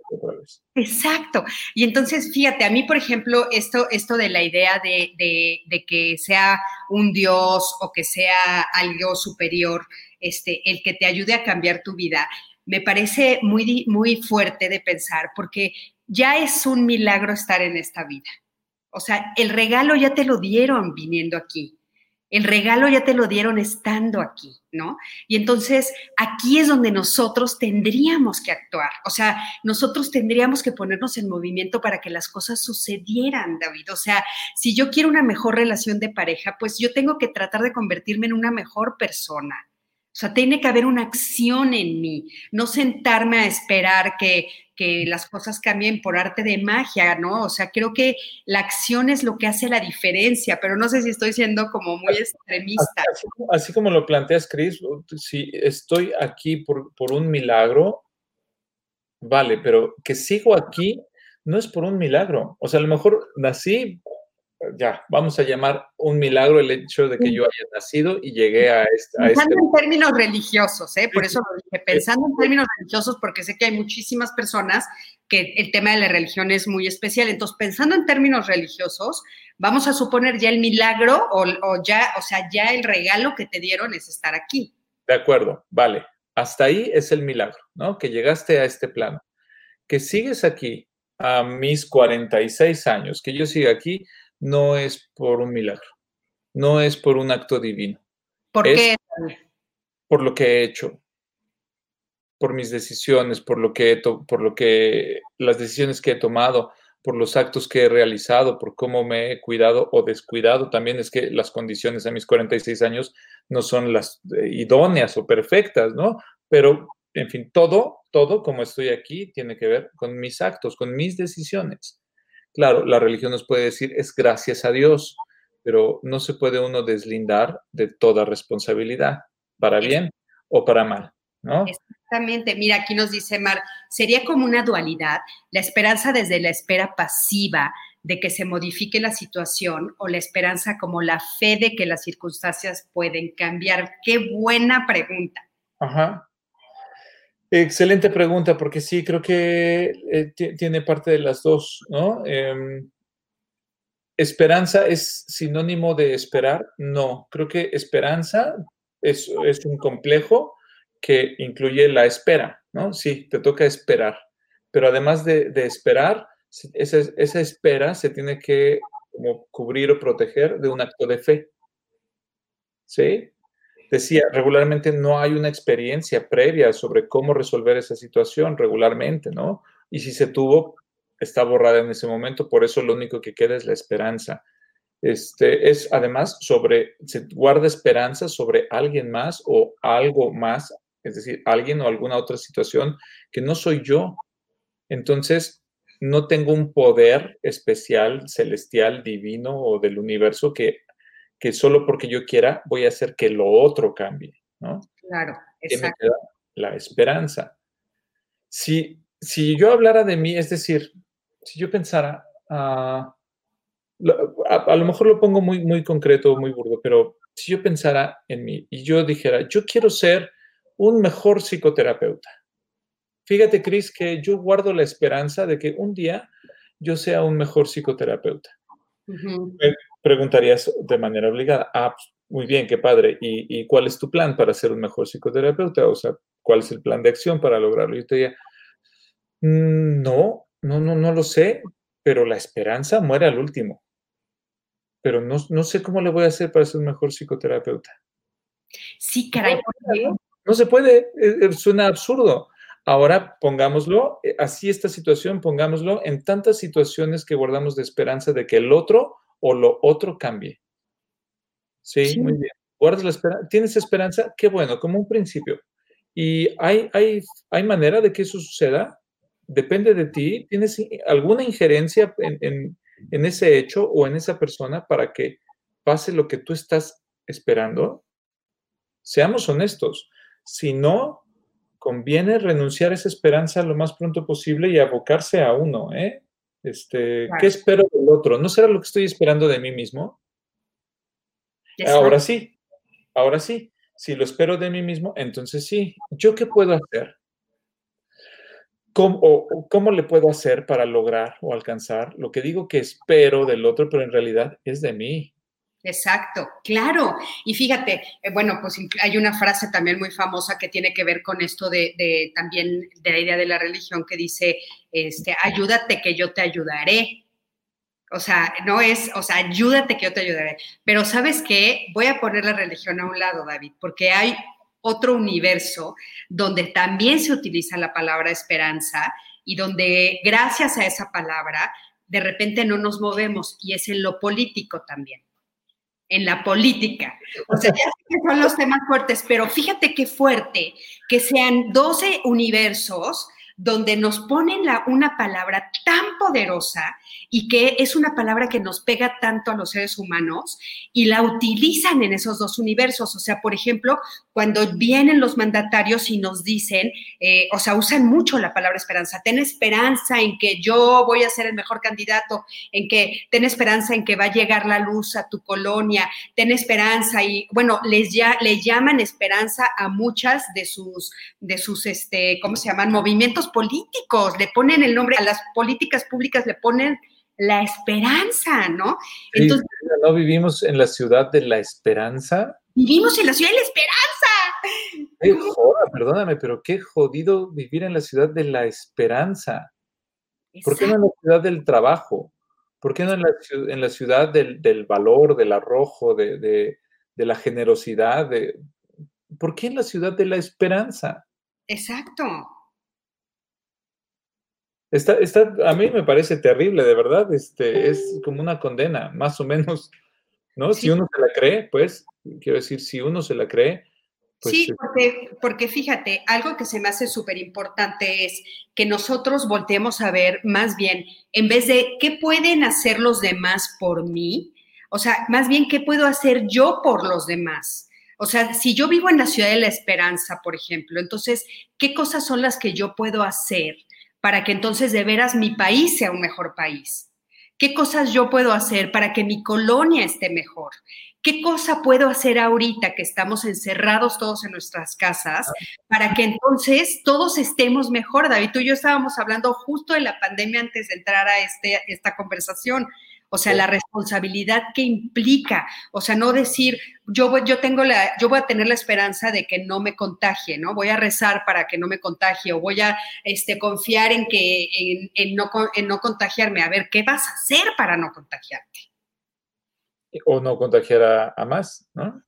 Exacto. Y entonces, fíjate, a mí, por ejemplo, esto, esto de la idea de, de, que sea un Dios o que sea algo superior, este, el que te ayude a cambiar tu vida, me parece muy, muy fuerte de pensar, porque ya es un milagro estar en esta vida. O sea, el regalo ya te lo dieron viniendo aquí. El regalo ya te lo dieron estando aquí, ¿no? Y entonces aquí es donde nosotros tendríamos que actuar. O sea, nosotros tendríamos que ponernos en movimiento para que las cosas sucedieran, David. O sea, si yo quiero una mejor relación de pareja, pues yo tengo que tratar de convertirme en una mejor persona. O sea, tiene que haber una acción en mí, no sentarme a esperar que, las cosas cambien por arte de magia, ¿no? O sea, creo que la acción es lo que hace la diferencia, pero no sé si estoy siendo como muy extremista. Así, como lo planteas, Cris, si estoy aquí por, por un milagro, vale, pero que sigo aquí no es por un milagro. O sea, a lo mejor nací ya, vamos a llamar un milagro el hecho de que yo haya nacido y llegué a, este... Pensando en términos religiosos, ¿eh? por eso lo dije, pensando en términos religiosos, porque sé que hay muchísimas personas que el tema de la religión es muy especial. Entonces, pensando en términos religiosos, vamos a suponer ya el milagro o, o ya, o sea, ya el regalo que te dieron es estar aquí. De acuerdo, vale. Hasta ahí es el milagro, ¿no? Que llegaste a este plano. Que sigues aquí a mis 46 años, que yo siga aquí, no es por un milagro, no es por un acto divino. ¿Por qué? Por lo que he hecho, por mis decisiones, por lo que he por lo que las decisiones que he tomado, por los actos que he realizado, por cómo me he cuidado o descuidado. También es que las condiciones a mis 46 años no son las eh, idóneas o perfectas, ¿no? Pero, en fin, todo, todo como estoy aquí tiene que ver con mis actos, con mis decisiones. Claro, la religión nos puede decir es gracias a Dios, pero no se puede uno deslindar de toda responsabilidad, para bien o para mal, ¿no? Exactamente. Mira, aquí nos dice Mar, sería como una dualidad, la esperanza desde la espera pasiva de que se modifique la situación o la esperanza como la fe de que las circunstancias pueden cambiar. Qué buena pregunta. Ajá. Excelente pregunta, porque sí, creo que eh, tiene parte de las dos, ¿no? Em, ¿Esperanza es sinónimo de esperar? No, creo que esperanza es, un complejo que incluye la espera, ¿no? Sí, te toca esperar, pero además de, esperar, esa, espera se tiene que cubrir o proteger de un acto de fe, ¿sí? Decía, regularmente no hay una experiencia previa sobre cómo resolver esa situación regularmente, ¿no? Y si se tuvo, está borrada en ese momento, por eso lo único que queda es la esperanza. Este, es además sobre, se guarda esperanza sobre alguien más o algo más, es decir, alguien o alguna otra situación que no soy yo. Entonces, no tengo un poder especial, celestial, divino o del universo que que solo porque yo quiera voy a hacer que lo otro cambie, ¿no? Claro, exacto. la esperanza. Si, si yo hablara de mí, es decir, si yo pensara, ah, a, a, lo mejor lo pongo muy, muy concreto, muy burdo, pero si yo pensara en mí y yo dijera, yo quiero ser un mejor psicoterapeuta. Fíjate, Cris, que yo guardo la esperanza de que un día yo sea un mejor psicoterapeuta. Uh -huh preguntarías de manera obligada, ah, pues, muy bien, qué padre, ¿Y, ¿Y, cuál es tu plan para ser un mejor psicoterapeuta? O sea, ¿cuál es el plan de acción para lograrlo? Y yo te diría, mm, no, no, no, no lo sé, pero la esperanza muere al último. Pero no, no sé cómo le voy a hacer para ser un mejor psicoterapeuta. Sí, caray. No, no se puede, eh, eh, suena absurdo. Ahora pongámoslo, eh, así esta situación, pongámoslo en tantas situaciones que guardamos de esperanza de que el otro o lo otro cambie. Sí, sí. muy bien. ¿Guardas la esperanza? ¿Tienes esperanza? Qué bueno, como un principio. ¿Y hay, hay, hay manera de que eso suceda? Depende de ti. ¿Tienes alguna injerencia en, en, en ese hecho o en esa persona para que pase lo que tú estás esperando? Seamos honestos. Si no, conviene renunciar a esa esperanza lo más pronto posible y abocarse a uno, ¿eh? Este, claro. ¿Qué espero del otro? ¿No será lo que estoy esperando de mí mismo? Ahora sí, ahora sí. Si lo espero de mí mismo, entonces sí. ¿Yo qué puedo hacer? ¿Cómo, o, ¿Cómo le puedo hacer para lograr o alcanzar lo que digo que espero del otro, pero en realidad es de mí? Exacto, claro. Y fíjate, eh, bueno, pues hay una frase también muy famosa que tiene que ver con esto de, de, también de la idea de la religión que dice, este, ayúdate que yo te ayudaré. O sea, no es, o sea, ayúdate que yo te ayudaré. Pero sabes qué, voy a poner la religión a un lado, David, porque hay otro universo donde también se utiliza la palabra esperanza y donde gracias a esa palabra de repente no nos movemos y es en lo político también en la política. O sea, ya sé que son los temas fuertes, pero fíjate qué fuerte que sean 12 universos donde nos ponen una palabra tan poderosa y que es una palabra que nos pega tanto a los seres humanos y la utilizan en esos dos universos. O sea, por ejemplo, cuando vienen los mandatarios y nos dicen, eh, o sea, usan mucho la palabra esperanza, ten esperanza en que yo voy a ser el mejor candidato, en que ten esperanza en que va a llegar la luz a tu colonia, ten esperanza y, bueno, les ya, le llaman esperanza a muchas de sus, de sus, este, ¿cómo se llaman? Movimientos políticos, le ponen el nombre, a las políticas públicas le ponen la esperanza, ¿no? Entonces, ¿No vivimos en la ciudad de la esperanza? Vivimos en la ciudad de la esperanza. Qué joda, perdóname, pero qué jodido vivir en la ciudad de la esperanza. Exacto. ¿Por qué no en la ciudad del trabajo? ¿Por qué no en la, en la ciudad del, del, valor, del arrojo, de, de, de la generosidad? De, ¿Por qué en la ciudad de la esperanza? Exacto. Está, está, a mí me parece terrible, de verdad, este, es como una condena, más o menos, ¿no? Sí. Si uno se la cree, pues, quiero decir, si uno se la cree. Pues, sí, porque, porque fíjate, algo que se me hace súper importante es que nosotros volteemos a ver más bien, en vez de qué pueden hacer los demás por mí, O sea, más bien, ¿qué puedo hacer yo por los demás? O sea, si yo vivo en la ciudad de la esperanza, por ejemplo, entonces, ¿qué cosas son las que yo puedo hacer para que entonces de veras mi país sea un mejor país? ¿Qué cosas yo puedo hacer para que mi colonia esté mejor? ¿Qué cosa puedo hacer ahorita que estamos encerrados todos en nuestras casas para que entonces todos estemos mejor? David, tú y yo estábamos hablando justo de la pandemia antes de entrar a este, esta conversación. O sea, la responsabilidad que implica, o sea, no decir, yo voy, yo tengo la, yo voy a tener la esperanza de que no me contagie, ¿no? Voy a rezar para que no me contagie o voy a este, confiar en que, en, no, en no contagiarme. A ver, ¿qué vas a hacer para no contagiarte? O no contagiar a, más, ¿no?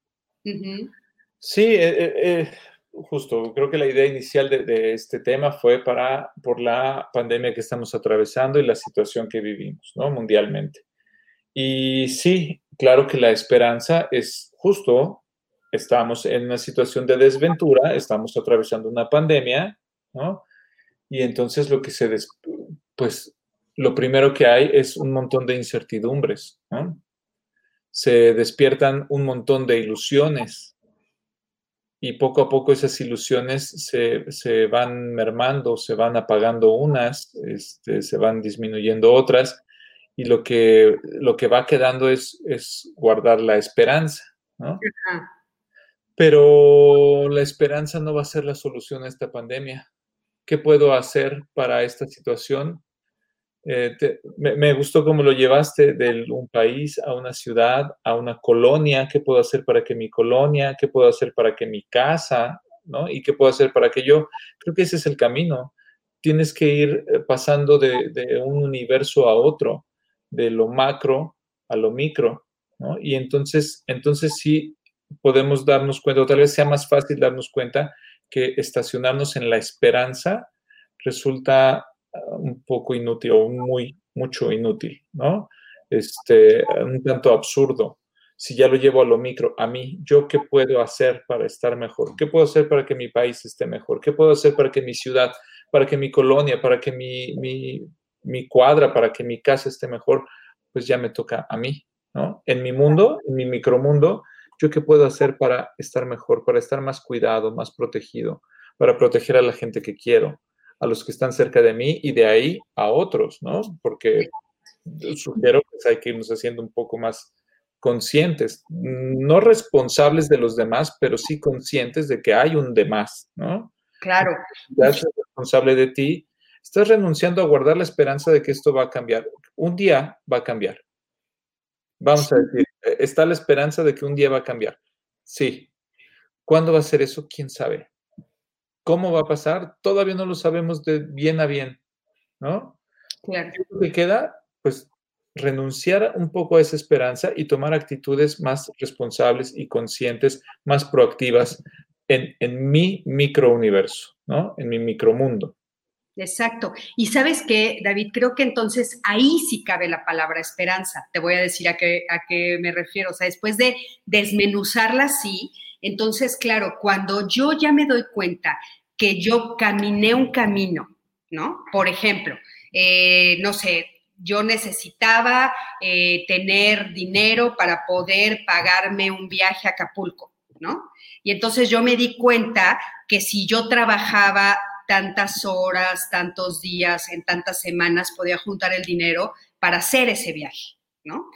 Sí, eh, eh, eh, justo, creo que la idea inicial de, de, este tema fue para, por la pandemia que estamos atravesando y la situación que vivimos, ¿no? Mundialmente. Y sí, claro que la esperanza es justo, estamos en una situación de desventura, estamos atravesando una pandemia, ¿no? Y entonces lo que se, pues lo primero que hay es un montón de incertidumbres, ¿no? Se despiertan un montón de ilusiones y poco a poco esas ilusiones se, se van mermando, se van apagando unas, este, se van disminuyendo otras y lo que, lo que va quedando es, es guardar la esperanza, ¿no? Pero la esperanza no va a ser la solución a esta pandemia. ¿Qué puedo hacer para esta situación? Eh, me, me, gustó cómo lo llevaste de un país a una ciudad, a una colonia. ¿Qué puedo hacer para que mi colonia? ¿Qué puedo hacer para que mi casa? ¿no? ¿Y qué puedo hacer para que yo? Creo que ese es el camino. Tienes que ir eh, pasando de, de un universo a otro de lo macro a lo micro, ¿no? Y entonces, entonces sí podemos darnos cuenta, o tal vez sea más fácil darnos cuenta que estacionarnos en la esperanza resulta ah, un poco inútil o muy, mucho inútil, ¿no? Este, un tanto absurdo. Si ya lo llevo a lo micro, a mí, ¿yo qué puedo hacer para estar mejor? ¿Qué puedo hacer para que mi país esté mejor? ¿Qué puedo hacer para que mi ciudad, para que mi colonia, para que mi, mi mi cuadra para que mi casa esté mejor, pues ya me toca a mí, ¿no? En mi mundo, en mi micromundo, ¿yo qué puedo hacer para estar mejor, para estar más cuidado, más protegido, para proteger a la gente que quiero, a los que están cerca de mí y de ahí a otros, ¿no? Porque sugiero que hay que irnos haciendo un poco más conscientes, no responsables de los demás, pero sí conscientes de que hay un demás, ¿no? Claro. Ya es responsable de ti Estás renunciando a guardar la esperanza de que esto va a cambiar. Un día va a cambiar. Vamos a decir, eh, está la esperanza de que un día va a cambiar. Sí. ¿Cuándo va a ser eso? ¿Quién sabe? ¿Cómo va a pasar? Todavía no lo sabemos de bien a bien, ¿no? Claro. ¿Qué queda? Pues renunciar un poco a esa esperanza y tomar actitudes más responsables y conscientes, más proactivas en, en mi microuniverso, ¿no? En mi micromundo. Exacto. Y sabes qué, David, creo que entonces ahí sí cabe la palabra esperanza. Te voy a decir a qué, a qué me refiero. O sea, después de desmenuzarla así, entonces, claro, cuando yo ya me doy cuenta que yo caminé un camino, ¿no? Por ejemplo, eh, no sé, yo necesitaba eh, tener dinero para poder pagarme un viaje a Acapulco, ¿no? Y entonces yo me di cuenta que si yo trabajaba tantas horas, tantos días, en tantas semanas podía juntar el dinero para hacer ese viaje, ¿no?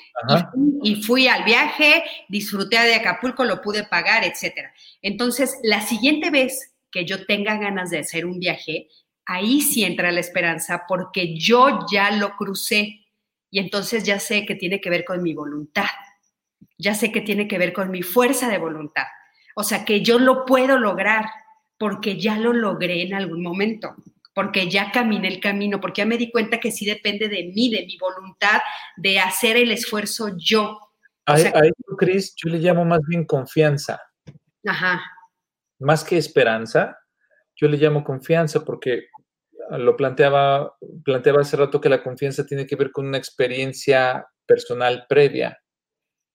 Y, fui al viaje, disfruté de Acapulco, lo pude pagar, etcétera. Entonces, la siguiente vez que yo tenga ganas de hacer un viaje, ahí sí entra la esperanza porque yo ya lo crucé. Y entonces ya sé que tiene que ver con mi voluntad, ya sé que tiene que ver con mi fuerza de voluntad, o sea que yo lo puedo lograr porque ya lo logré en algún momento, porque ya caminé el camino, porque ya me di cuenta que sí depende de mí, de mi voluntad, de hacer el esfuerzo yo. A, eso, Cris, yo le llamo más bien confianza. Ajá. Más que esperanza, yo le llamo confianza porque lo planteaba, planteaba hace rato que la confianza tiene que ver con una experiencia personal previa.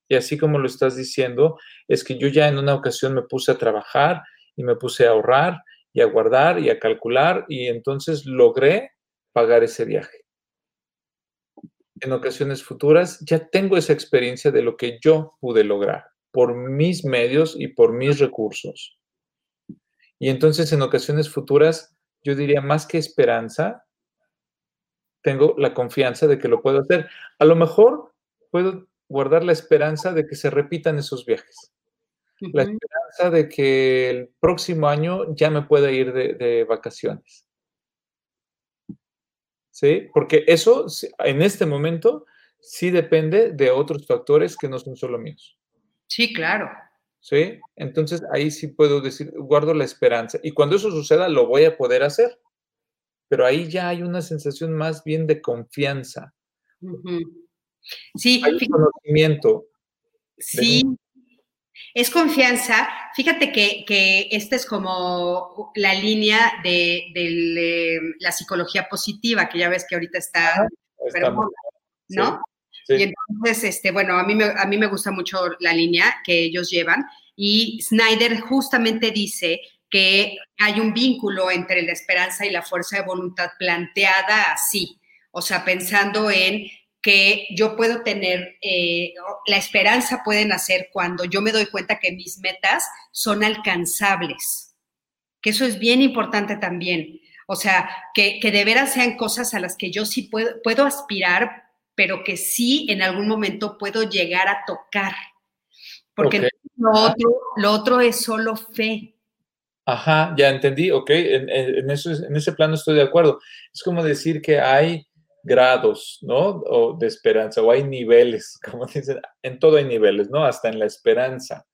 Y así como lo estás diciendo, es que yo ya en una ocasión me puse a trabajar y me puse a ahorrar y a guardar y a calcular y entonces logré pagar ese viaje. en ocasiones futuras ya tengo esa experiencia de lo que yo pude lograr por mis medios y por mis recursos. Y entonces en ocasiones futuras, yo diría más que esperanza, tengo la confianza de que lo puedo hacer. A lo mejor puedo guardar la esperanza de que se repitan esos viajes. La esperanza de que el próximo año ya me pueda ir de, vacaciones. ¿Sí? Porque eso en este momento sí depende de otros factores que no son solo míos. Sí, claro. ¿Sí? Entonces ahí sí puedo decir, guardo la esperanza. Y cuando eso suceda, lo voy a poder hacer. Pero ahí ya hay una sensación más bien de confianza. Sí, hay conocimiento. Sí, es confianza. Fíjate que, que esta es como la línea de, eh, la psicología positiva, que ya ves que ahorita está, ¿no? Y entonces, este, bueno, a mí, me, a mí me gusta mucho la línea que ellos llevan y Snyder justamente dice que hay un vínculo entre la esperanza y la fuerza de voluntad planteada así, o sea, pensando en que yo puedo tener, eh, la esperanza puede nacer cuando yo me doy cuenta que mis metas son alcanzables, que eso es bien importante también. O sea, que, que de veras sean cosas a las que yo sí puedo, puedo aspirar, pero que sí en algún momento puedo llegar a tocar. Porque lo, otro, lo otro es solo fe. Ajá, ya entendí, ok, en, en, eso, en ese plano estoy de acuerdo. Es como decir que hay grados, ¿no? O de esperanza, o hay niveles, [laughs] como dicen, en todo hay niveles, ¿no? Hasta en la esperanza.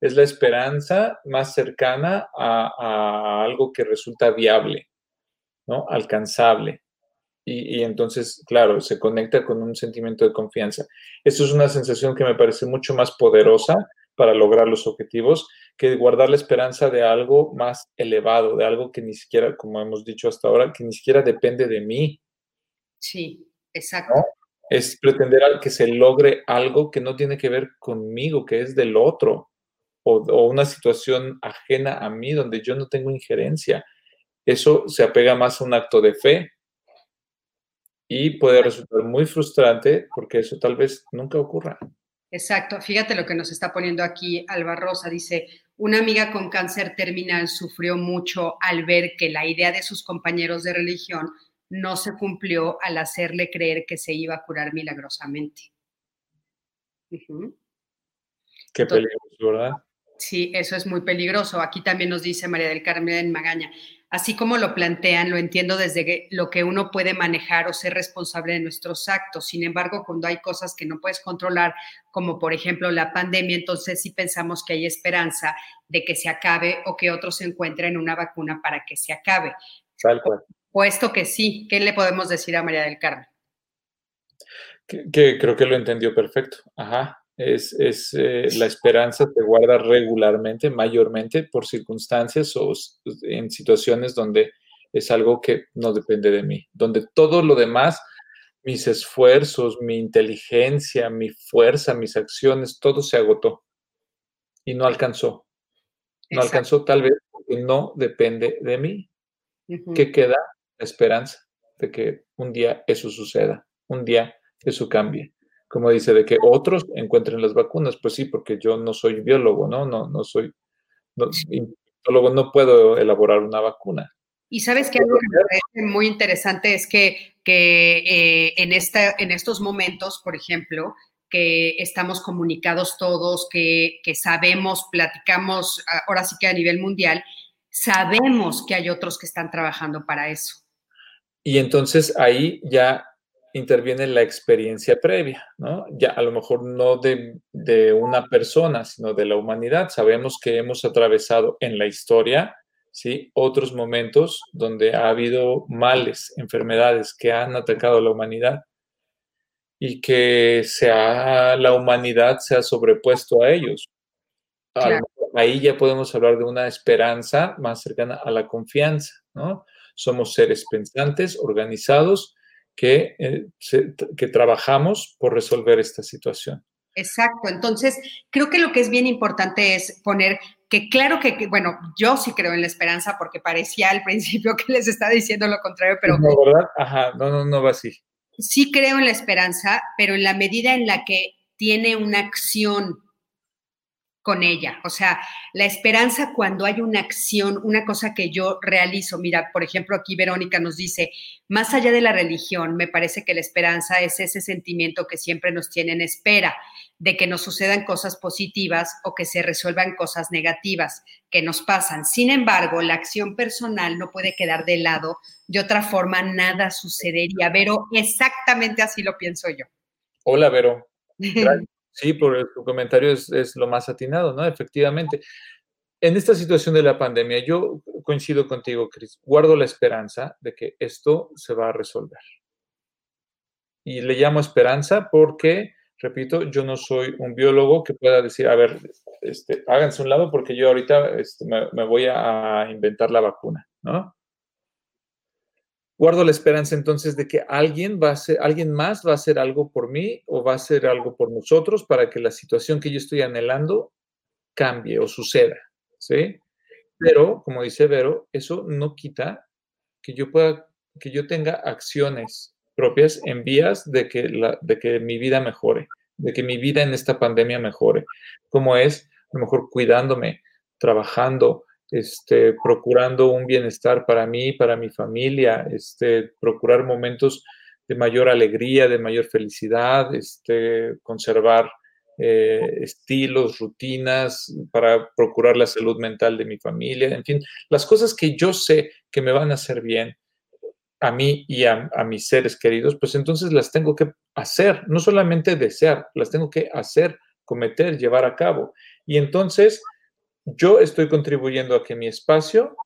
Es la esperanza más cercana a, algo que resulta viable, ¿no? Alcanzable. Y, entonces, claro, se conecta con un sentimiento de confianza. Esto es una sensación que me parece mucho más poderosa para lograr los objetivos que guardar la esperanza de algo más elevado, de algo que ni siquiera, como hemos dicho hasta ahora, que ni siquiera depende de mí, Sí, exacto. Es pretender que se logre algo que no tiene que ver conmigo, que es del otro, o, una situación ajena a mí donde yo no tengo injerencia. Eso se apega más a un acto de fe y puede resultar muy frustrante porque eso tal vez nunca ocurra. Exacto. Fíjate lo que nos está poniendo aquí Alba Rosa. Dice, una amiga con cáncer terminal sufrió mucho al ver que la idea de sus compañeros de religión no se cumplió al hacerle creer que se iba a curar milagrosamente. Qué peligroso, ¿verdad? Sí, eso es muy peligroso. Aquí también nos dice María del Carmen Magaña. Así como lo plantean, lo entiendo desde lo que uno puede manejar o ser responsable de nuestros actos. Sin embargo, cuando hay cosas que no puedes controlar, como por ejemplo la pandemia, entonces sí pensamos que hay esperanza de que se acabe o que otros se encuentren una vacuna para que se acabe. Tal cual. Puesto que sí, ¿qué le podemos decir a María del Carmen? Que, creo que lo entendió perfecto. Ajá. Es, es eh, la esperanza se guarda regularmente, mayormente por circunstancias o en situaciones donde es algo que no depende de mí, donde todo lo demás, mis esfuerzos, mi inteligencia, mi fuerza, mis acciones, todo se agotó y no alcanzó. No alcanzó tal vez porque no depende de mí. ¿Qué queda? Esperanza de que un día eso suceda, un día eso cambie. Como dice, de que otros encuentren las vacunas, pues sí, porque yo no soy biólogo, ¿no? No, no soy no, biólogo, no puedo elaborar una vacuna. Y sabes que algo que me parece muy interesante es que, que eh, en, esta, en estos momentos, por ejemplo, que estamos comunicados todos, que, que sabemos, platicamos, ahora sí que a nivel mundial, sabemos que hay otros que están trabajando para eso. Y entonces ahí ya interviene la experiencia previa, ¿no? Ya a lo mejor no de, una persona, sino de la humanidad. Sabemos que hemos atravesado en la historia, ¿sí? Otros momentos donde ha habido males, enfermedades que han atacado a la humanidad y que se la humanidad se ha sobrepuesto a ellos. Ahí ya podemos hablar de una esperanza más cercana a la confianza, ¿no? Somos seres pensantes, organizados, que, eh, que trabajamos por resolver esta situación. Exacto. Entonces, creo que lo que es bien importante es poner que claro que, bueno, yo sí creo en la esperanza porque parecía al principio que les estaba diciendo lo contrario, pero... No, ¿verdad? Ajá, no, no, no va así. sí creo en la esperanza, pero en la medida en la que tiene una acción con ella. O sea, la esperanza cuando hay una acción, una cosa que yo realizo. Mira, por ejemplo, aquí Verónica nos dice, más allá de la religión, me parece que la esperanza es ese sentimiento que siempre nos tiene en espera de que nos sucedan cosas positivas o que se resuelvan cosas negativas que nos pasan. Sin embargo, la acción personal no puede quedar de lado. De otra forma, nada sucedería. Vero, exactamente así lo pienso yo. Hola, Vero. [laughs] Sí, por tu comentario es, es, lo más atinado, ¿no? Efectivamente. En esta situación de la pandemia, yo coincido contigo, Cris, guardo la esperanza de que esto se va a resolver. Y le llamo esperanza porque, repito, yo no soy un biólogo que pueda decir, a ver, este, háganse un lado porque yo ahorita este, me, me voy a inventar la vacuna, ¿no? Guardo la esperanza entonces de que alguien va a hacer, alguien más va a hacer algo por mí o va a hacer algo por nosotros para que la situación que yo estoy anhelando cambie o suceda, ¿sí? Pero, como dice Vero, eso no quita que yo pueda, que yo tenga acciones propias en vías de que, la, de que mi vida mejore, de que mi vida en esta pandemia mejore, como es, a lo mejor cuidándome, trabajando, este, procurando un bienestar para mí, para mi familia, este, procurar momentos de mayor alegría, de mayor felicidad, este, conservar eh, estilos, rutinas para procurar la salud mental de mi familia, en fin, las cosas que yo sé que me van a hacer bien a mí y a, a mis seres queridos, pues entonces las tengo que hacer, no solamente desear, las tengo que hacer, cometer, llevar a cabo. Y entonces yo estoy contribuyendo a que mi espacio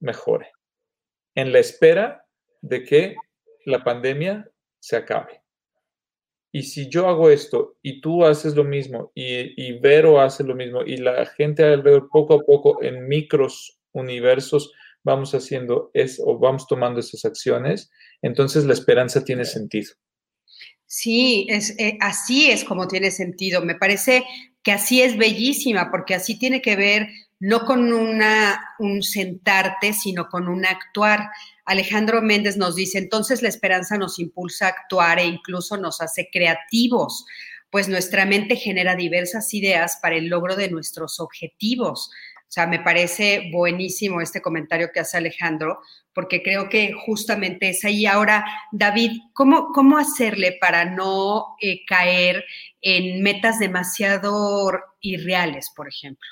mejore, en la espera de que la pandemia se acabe. Y si yo hago esto y tú haces lo mismo y, Vero hace lo mismo y la gente alrededor poco a poco en micros universos vamos haciendo eso o vamos tomando esas acciones, entonces la esperanza tiene sentido. Sí, es, eh, así es como tiene sentido. Me parece que así es bellísima, porque así tiene que ver no con una, un sentarte, sino con un actuar. Alejandro Méndez nos dice, entonces la esperanza nos impulsa a actuar e incluso nos hace creativos, pues nuestra mente genera diversas ideas para el logro de nuestros objetivos. O sea, me parece buenísimo este comentario que hace Alejandro, porque creo que justamente es ahí. Ahora, David, ¿cómo, cómo hacerle para no eh, caer en metas demasiado irreales, por ejemplo?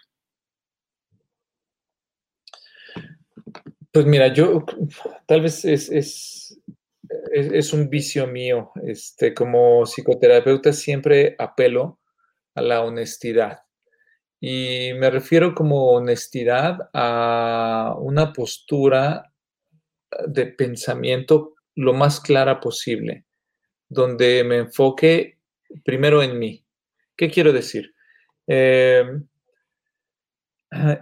Pues mira, yo tal vez es, es, es, un vicio mío. Este, como psicoterapeuta siempre apelo a la honestidad. Y me refiero como honestidad a una postura de pensamiento lo más clara posible, donde me enfoque primero en mí. ¿Qué quiero decir? Em,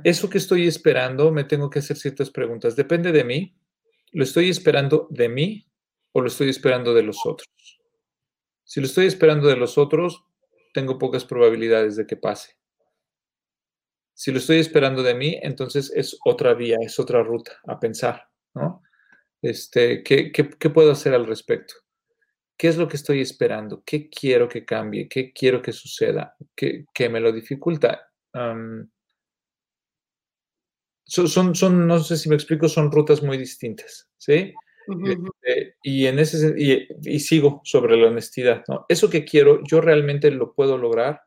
eso que estoy esperando, me tengo que hacer ciertas preguntas. ¿Depende de mí? ¿Lo estoy esperando de mí o lo estoy esperando de los otros? Si lo estoy esperando de los otros, tengo pocas probabilidades de que pase. Si lo estoy esperando de mí, entonces es otra vía, es otra ruta a pensar, ¿no? Este, ¿qué, puedo hacer al respecto? ¿Qué es lo que estoy esperando? ¿Qué quiero que cambie? ¿Qué quiero que suceda? ¿Qué, me lo dificulta? son, son, no sé si me explico, son rutas muy distintas, ¿sí? Este, y, en ese, y, y, sigo sobre la honestidad, ¿no? Eso que quiero, yo realmente lo puedo lograr.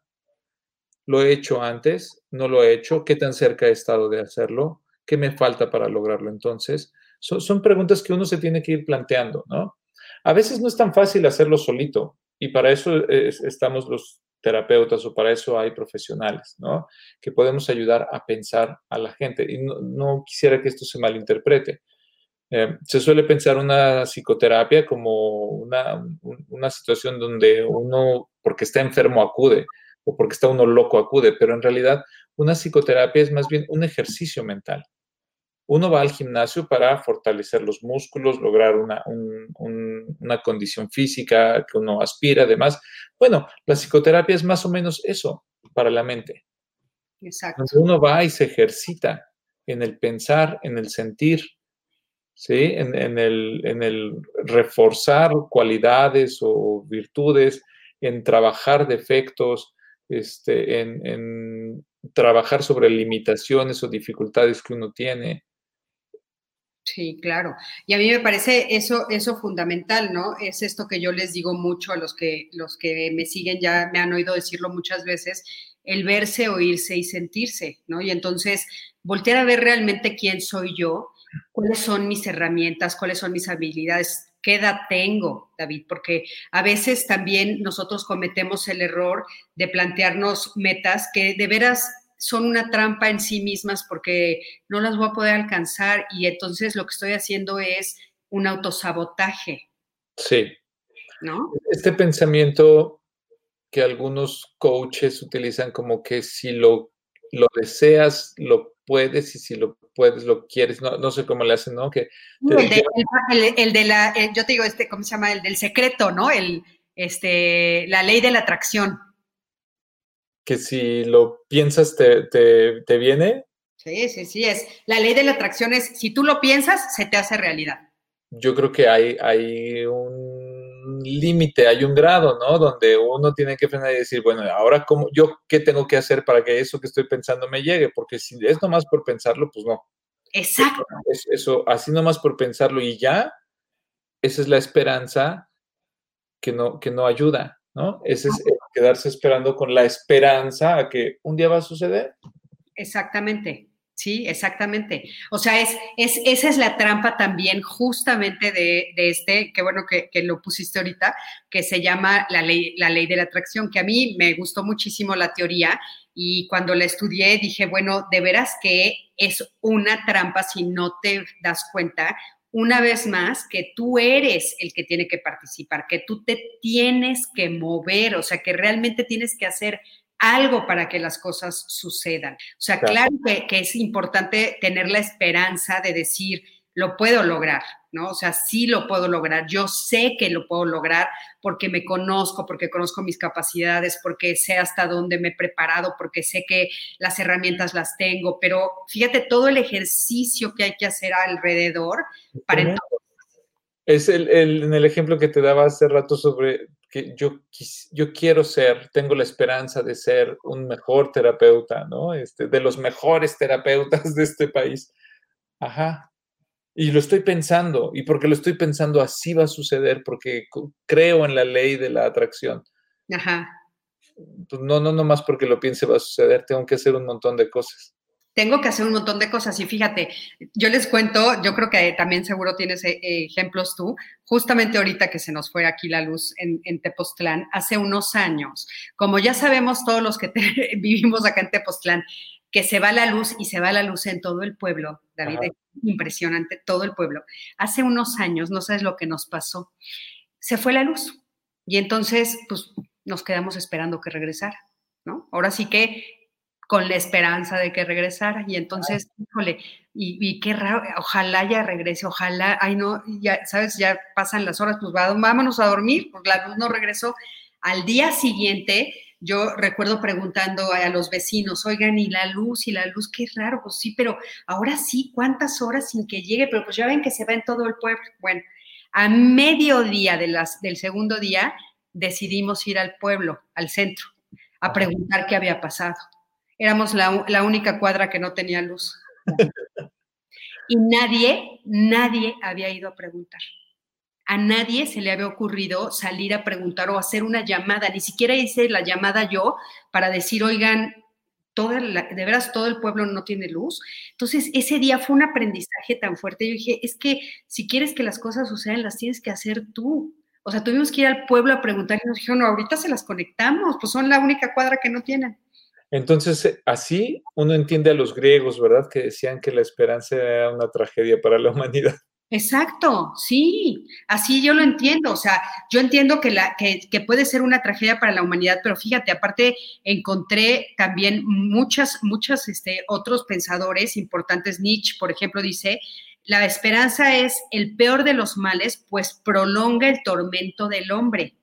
Lo he hecho antes, no lo he hecho. ¿Qué tan cerca he estado de hacerlo? ¿Qué me falta para lograrlo entonces? Son, preguntas que uno se tiene que ir planteando, ¿no? A veces no es tan fácil hacerlo solito y para eso estamos los terapeutas o para eso hay profesionales, ¿no? Que podemos ayudar a pensar a la gente. Y no, quisiera que esto se malinterprete. Eh, se suele pensar una psicoterapia como una, una, situación donde uno, porque está enfermo, acude o porque está uno loco, acude, pero en realidad una psicoterapia es más bien un ejercicio mental uno va al gimnasio para fortalecer los músculos, lograr una, una, condición física que uno aspira, además. Bueno, la psicoterapia es más o menos eso para la mente. Exacto. Uno va y se ejercita en el pensar, en el sentir, ¿sí? En, el, en el reforzar cualidades o virtudes, en trabajar defectos, este, en, trabajar sobre limitaciones o dificultades que uno tiene. Sí, claro. Y a mí me parece eso, eso fundamental, ¿no? Es esto que yo les digo mucho a los que, los que me siguen, ya me han oído decirlo muchas veces, el verse, oírse y sentirse, ¿no? Y entonces voltear a ver realmente quién soy yo, cuáles son mis herramientas, cuáles son mis habilidades, qué edad tengo, David, porque a veces también nosotros cometemos el error de plantearnos metas que de veras son una trampa en sí mismas porque no las voy a poder alcanzar y entonces lo que estoy haciendo es un autosabotaje. Sí. ¿No? Este pensamiento que algunos coaches utilizan como que si lo, lo deseas, lo puedes y si lo puedes, lo quieres, no, no sé cómo le hacen, ¿no? Que el, de, la, eh, yo te digo, este, ¿cómo se llama? El del secreto, ¿no? El, este, la ley de la atracción. Que si lo piensas, te, te, te viene. Sí, sí, sí, es. La ley de la atracción es, si tú lo piensas, se te hace realidad. Yo creo que hay, hay un límite, hay un grado, ¿no? Donde uno tiene que frenar y decir, bueno, ahora cómo, yo qué tengo que hacer para que eso que estoy pensando me llegue, porque si es nomás por pensarlo, pues no. Exacto. Es eso, así nomás por pensarlo y ya, esa es la esperanza que no, que no ayuda, ¿no? Ese es quedarse esperando con la esperanza a que un día va a suceder. Exactamente. Sí, exactamente. O sea, es, es, esa es la trampa también justamente de, este, que bueno que, lo pusiste ahorita, que se llama la ley, la ley de la atracción, que a mí me gustó muchísimo la teoría y cuando la estudié dije, bueno, de veras que es una trampa si no te das cuenta, una vez más, que tú eres el que tiene que participar, que tú te tienes que mover, o sea, que realmente tienes que hacer algo para que las cosas sucedan. O sea, claro, que, es importante tener la esperanza de decir, lo puedo lograr, ¿no? O sea, sí lo puedo lograr, yo sé que lo puedo lograr porque me conozco, porque conozco mis capacidades, porque sé hasta dónde me he preparado, porque sé que las herramientas las tengo, pero fíjate todo el ejercicio que hay que hacer alrededor para... Es el, en el ejemplo que te daba hace rato sobre que yo, yo quiero ser, tengo la esperanza de ser un mejor terapeuta, ¿no? Este, de los mejores terapeutas de este país. Ajá. Y lo estoy pensando, y porque lo estoy pensando así va a suceder, porque creo en la ley de la atracción. Ajá. Pues no, no, no más porque lo piense va a suceder, tengo que hacer un montón de cosas tengo que hacer un montón de cosas. Y fíjate, yo les cuento, yo creo que también seguro tienes eh, ejemplos tú, justamente ahorita que se nos fue aquí la luz en, Tepoztlán, hace unos años, como ya sabemos todos los que [laughs] vivimos acá en Tepoztlán, que se va la luz y se va la luz en todo el pueblo, David, es impresionante, todo el pueblo. Hace unos años, no sabes lo que nos pasó, se fue la luz y entonces, pues, nos quedamos esperando que regresara, ¿no? Ahora sí que con la esperanza de que regresara. Y entonces, híjole, y, qué raro, ojalá ya regrese, ojalá, ay no, ya, sabes, ya pasan las horas, pues vámonos a dormir, porque la luz no regresó. Al día siguiente, yo recuerdo preguntando a, los vecinos, oigan, y la luz, y la luz, qué raro, pues sí, pero ahora sí, ¿cuántas horas sin que llegue? Pero pues ya ven que se va en todo el pueblo. Bueno, a mediodía de las, del segundo día decidimos ir al pueblo, al centro, a preguntar qué había pasado éramos la, única cuadra que no tenía luz. Y nadie, nadie había ido a preguntar. A nadie se le había ocurrido salir a preguntar o hacer una llamada. Ni siquiera hice la llamada yo para decir, oigan, de veras todo el pueblo no tiene luz. Entonces, ese día fue un aprendizaje tan fuerte. Yo dije, es que si quieres que las cosas sucedan, las tienes que hacer tú. O sea, tuvimos que ir al pueblo a preguntar y nos dijeron, no, ahorita se las conectamos, pues son la única cuadra que no tienen. Entonces, así uno entiende a los griegos, ¿verdad? Que decían que la esperanza era una tragedia para la [laughs] humanidad. Exacto, sí, así yo lo entiendo. O sea, yo entiendo que, la, que, puede ser una tragedia para la humanidad, pero fíjate, aparte encontré también muchas, muchas este, otros pensadores importantes. Nietzsche, por ejemplo, dice, la esperanza es el peor de los males, pues prolonga el tormento del hombre.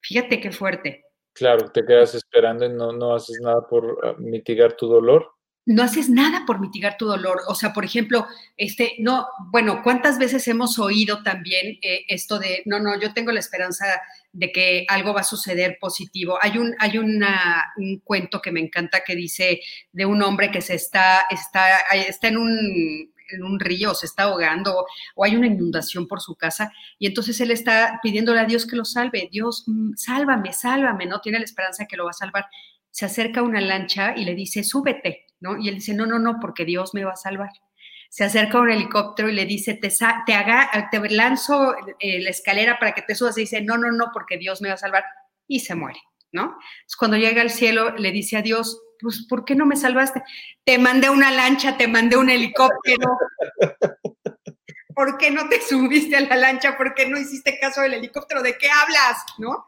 Fíjate qué fuerte. Claro, te quedas esperando y no, no haces nada por ah, mitigar tu dolor. no haces nada por mitigar tu dolor. O sea, por ejemplo, este, no, bueno, ¿cuántas veces hemos oído también eh, esto de, no, no, yo tengo la esperanza de que algo va a suceder positivo? Hay un, hay una, un cuento que me encanta que dice de un hombre que se está, está, está en un, en un río, se está ahogando o hay una inundación por su casa y entonces él está pidiéndole a Dios que lo salve. Dios, mm, sálvame, sálvame, ¿no? Tiene la esperanza que lo va a salvar. Se acerca una lancha y le dice, súbete ¿no? Y él dice, no, no, no, porque Dios me va a salvar. Se acerca un helicóptero y le dice, te, te, haga, te lanzo eh, la escalera para que te subas. Y dice, no, no, no, porque Dios me va a salvar. Y se muere, ¿no? cuando llega al cielo, le dice a Dios, pues, ¿por qué no me salvaste? Te mandé una lancha, te mandé un helicóptero. ¿Por qué no te subiste a la lancha? ¿Por qué no hiciste caso del helicóptero? ¿De qué hablas? ¿No?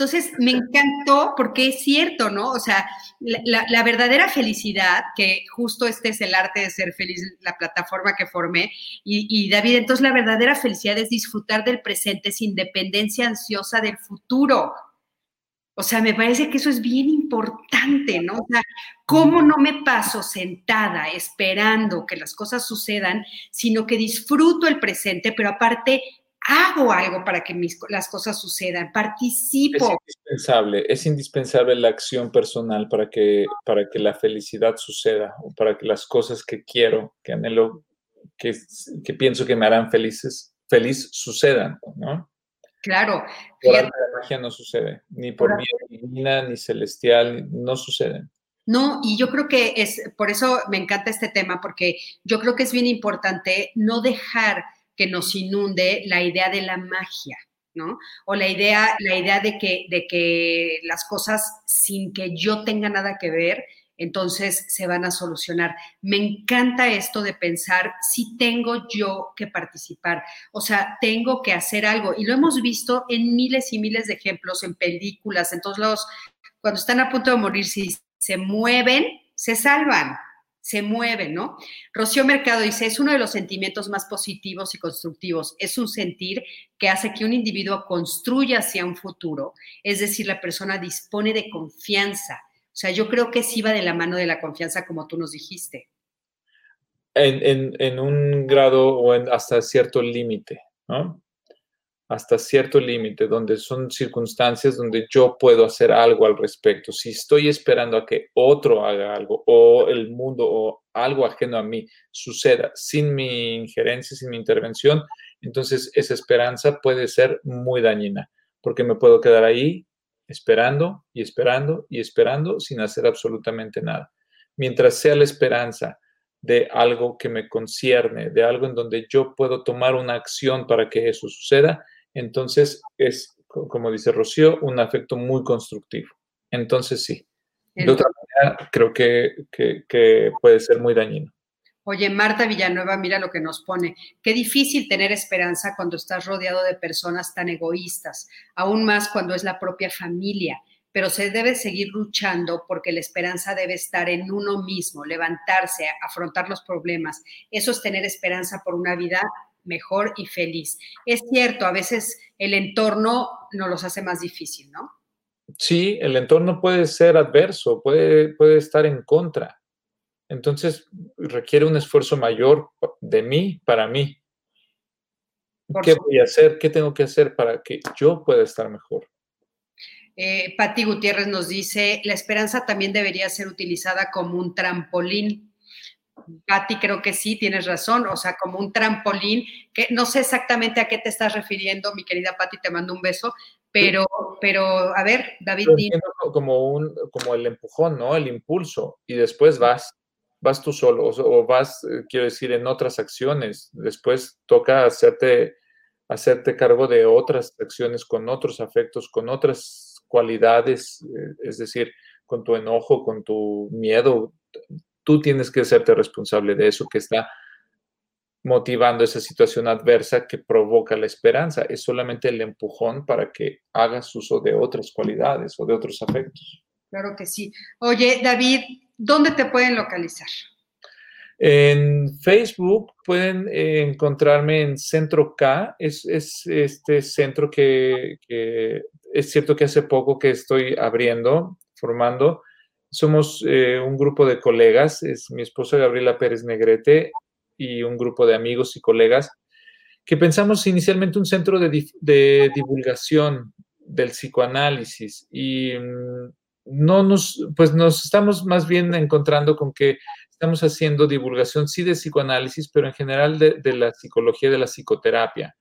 Entonces, me encantó porque es cierto, ¿no? O sea, la, verdadera felicidad, que justo este es el arte de ser feliz, la plataforma que formé, y, y, David, entonces la verdadera felicidad es disfrutar del presente sin dependencia ansiosa del futuro. O sea, me parece que eso es bien importante, ¿no? O sea, ¿cómo no me paso sentada esperando que las cosas sucedan, sino que disfruto el presente, pero aparte hago algo para que mis, las cosas sucedan, participo. Es indispensable, es indispensable la acción personal para que, para que la felicidad suceda o para que las cosas que quiero, que anhelo, que, que pienso que me harán felices, feliz sucedan, ¿no? Claro. Por la magia no sucede, ni por, vía divina, ni celestial, no suceden. No, y yo creo que es, por eso me encanta este tema, porque yo creo que es bien importante no dejar que nos inunde la idea de la magia, ¿no? O la idea, la idea de, que, de que las cosas sin que yo tenga nada que ver, entonces se van a solucionar. Me encanta esto de pensar si tengo yo que participar, o sea, tengo que hacer algo. Y lo hemos visto en miles y miles de ejemplos, en películas, en todos lados. Cuando están a punto de morir, si se mueven, se salvan se mueve, ¿no? Rocío Mercado dice, es uno de los sentimientos más positivos y constructivos. Es un sentir que hace que un individuo construya hacia un futuro, es decir, la persona dispone de confianza. O sea, yo creo que sí va de la mano de la confianza, como tú nos dijiste. En, un grado o hasta cierto límite, ¿no? hasta cierto límite, donde son circunstancias donde yo puedo hacer algo al respecto. Si estoy esperando a que otro haga algo o el mundo o algo ajeno a mí suceda sin mi injerencia, sin mi intervención, entonces esa esperanza puede ser muy dañina, porque me puedo quedar ahí esperando y esperando y esperando sin hacer absolutamente nada. Mientras sea la esperanza de algo que me concierne, de algo en donde yo puedo tomar una acción para que eso suceda, entonces es, como dice Rocío, un afecto muy constructivo. Entonces sí. De otra manera, creo que, puede ser muy dañino. Oye, Marta Villanueva, mira lo que nos pone. Qué difícil tener esperanza cuando estás rodeado de personas tan egoístas, aún más cuando es la propia familia, pero se debe seguir luchando porque la esperanza debe estar en uno mismo, levantarse, afrontar los problemas. Eso es tener esperanza por una vida mejor y feliz. Es cierto, a veces el entorno nos los hace más difícil, ¿no? Sí, el entorno puede ser adverso, puede, puede estar en contra. Entonces requiere un esfuerzo mayor de mí para mí. ¿Qué voy a hacer? ¿Qué tengo que hacer para que yo pueda estar mejor? Eh, Patti Gutiérrez nos dice, la esperanza también debería ser utilizada como un trampolín Patti, creo que sí, tienes razón, o sea, como un trampolín, que no sé exactamente a qué te estás refiriendo, mi querida Patti, te mando un beso, pero, pero a ver, David. Como, un, como el empujón, ¿no? El impulso, y después vas, vas tú solo, o, vas, eh, quiero decir, en otras acciones, después toca hacerte, hacerte cargo de otras acciones con otros afectos, con otras cualidades, eh, es decir, con tu enojo, con tu miedo, tú tienes que hacerte responsable de eso que está motivando esa situación adversa que provoca la esperanza. Es solamente el empujón para que hagas uso de otras cualidades o de otros afectos. Claro que sí. Oye, David, ¿dónde te pueden localizar? En Facebook pueden eh, encontrarme en Centro K. Es, este centro que, es cierto que hace poco que estoy abriendo, formando, somos eh, un grupo de colegas, es mi esposa Gabriela Pérez Negrete y un grupo de amigos y colegas que pensamos inicialmente un centro de, divulgación del psicoanálisis y mm, no nos, pues nos estamos más bien encontrando con que estamos haciendo divulgación, sí, de psicoanálisis, pero en general de, la psicología, de la psicoterapia.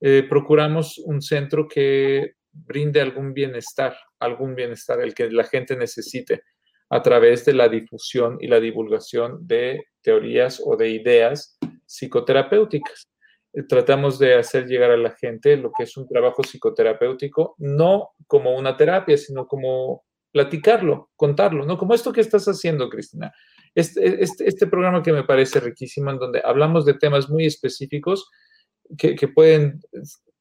Eh, procuramos un centro que brinde algún bienestar, algún bienestar, el que la gente necesite a través de la difusión y la divulgación de teorías o de ideas psicoterapéuticas. Eh, tratamos de hacer llegar a la gente lo que es un trabajo psicoterapéutico, no como una terapia, sino como platicarlo, contarlo, ¿no? Como esto que estás haciendo, Cristina. Este, este, este, programa que me parece riquísimo, en donde hablamos de temas muy específicos que, pueden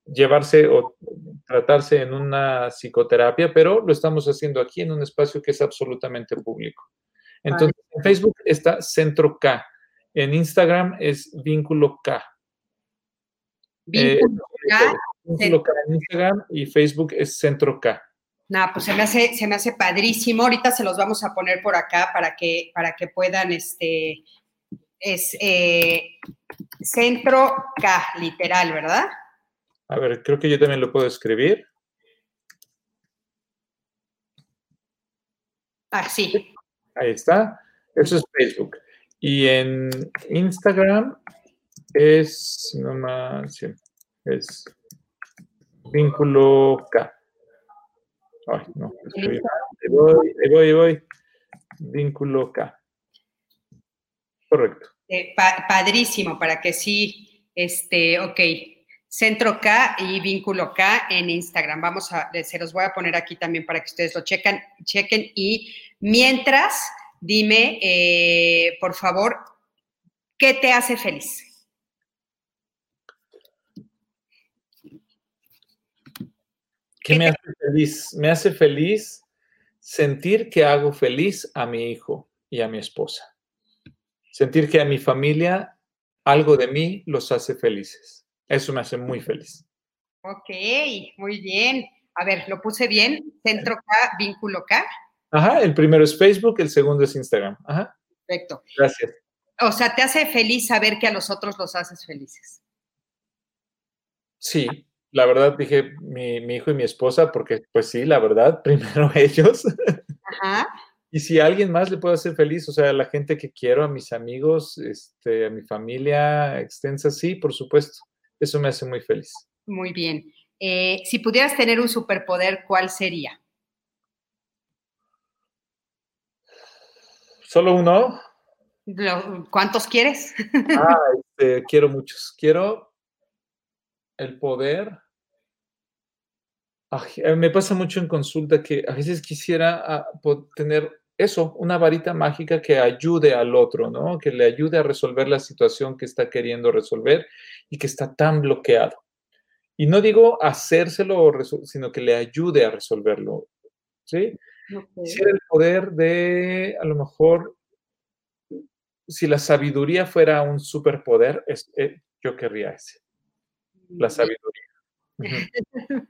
llevarse o tratarse en una psicoterapia, pero lo estamos haciendo aquí en un espacio que es absolutamente público. Entonces, en Facebook está Centro K, en Instagram es Vínculo K. Vínculo K. Vínculo K en Instagram y Facebook es Centro K. Nada, pues se me hace, se me hace padrísimo. Ahorita se los vamos a poner por acá para que, para que puedan, este, es eh, centro K, literal, ¿verdad? A ver, creo que yo también lo puedo escribir. Ah, sí. Ahí está. Eso es Facebook. Y en Instagram es, no más, es vínculo K. Ay, no, ahí voy, ahí voy, voy. Vínculo K. Correcto. Eh, padrísimo, para que sí, este, ok. Centro K y Vínculo K en Instagram. Vamos a, se los voy a poner aquí también para que ustedes lo chequen, chequen. Y mientras, dime, eh, por favor, ¿qué te hace feliz? ¿Qué me hace feliz? Me hace feliz sentir que hago feliz a mi hijo y a mi esposa. Sentir que a mi familia algo de mí los hace felices. Eso me hace muy feliz. Ok, muy bien. A ver, ¿lo puse bien? Centro K, vínculo K. Ajá, el primero es Facebook, el segundo es Instagram. Ajá. Perfecto. Gracias. O sea, ¿te hace feliz saber que a los otros los haces felices? Sí, la verdad dije mi, hijo y mi esposa, porque pues sí, la verdad, [laughs] primero ellos. Ajá. Y si a alguien más le puedo hacer feliz, o sea, a la gente que quiero, a mis amigos, este, a mi familia extensa, sí, por supuesto. Eso me hace muy feliz. Muy bien. Eh, si pudieras tener un superpoder, ¿cuál sería? ¿Solo uno? ¿Cuántos quieres? [laughs] Ah, este, quiero muchos. Quiero el poder. me pasa mucho en consulta que a veces quisiera ah, tener eso, una varita mágica que ayude al otro, ¿no? Que le ayude a resolver la situación que está queriendo resolver y que está tan bloqueado. Y no digo hacérselo, sino que le ayude a resolverlo, ¿sí? Si el poder de, a lo mejor, si la sabiduría fuera un superpoder, eh, yo querría ese la sabiduría. [laughs]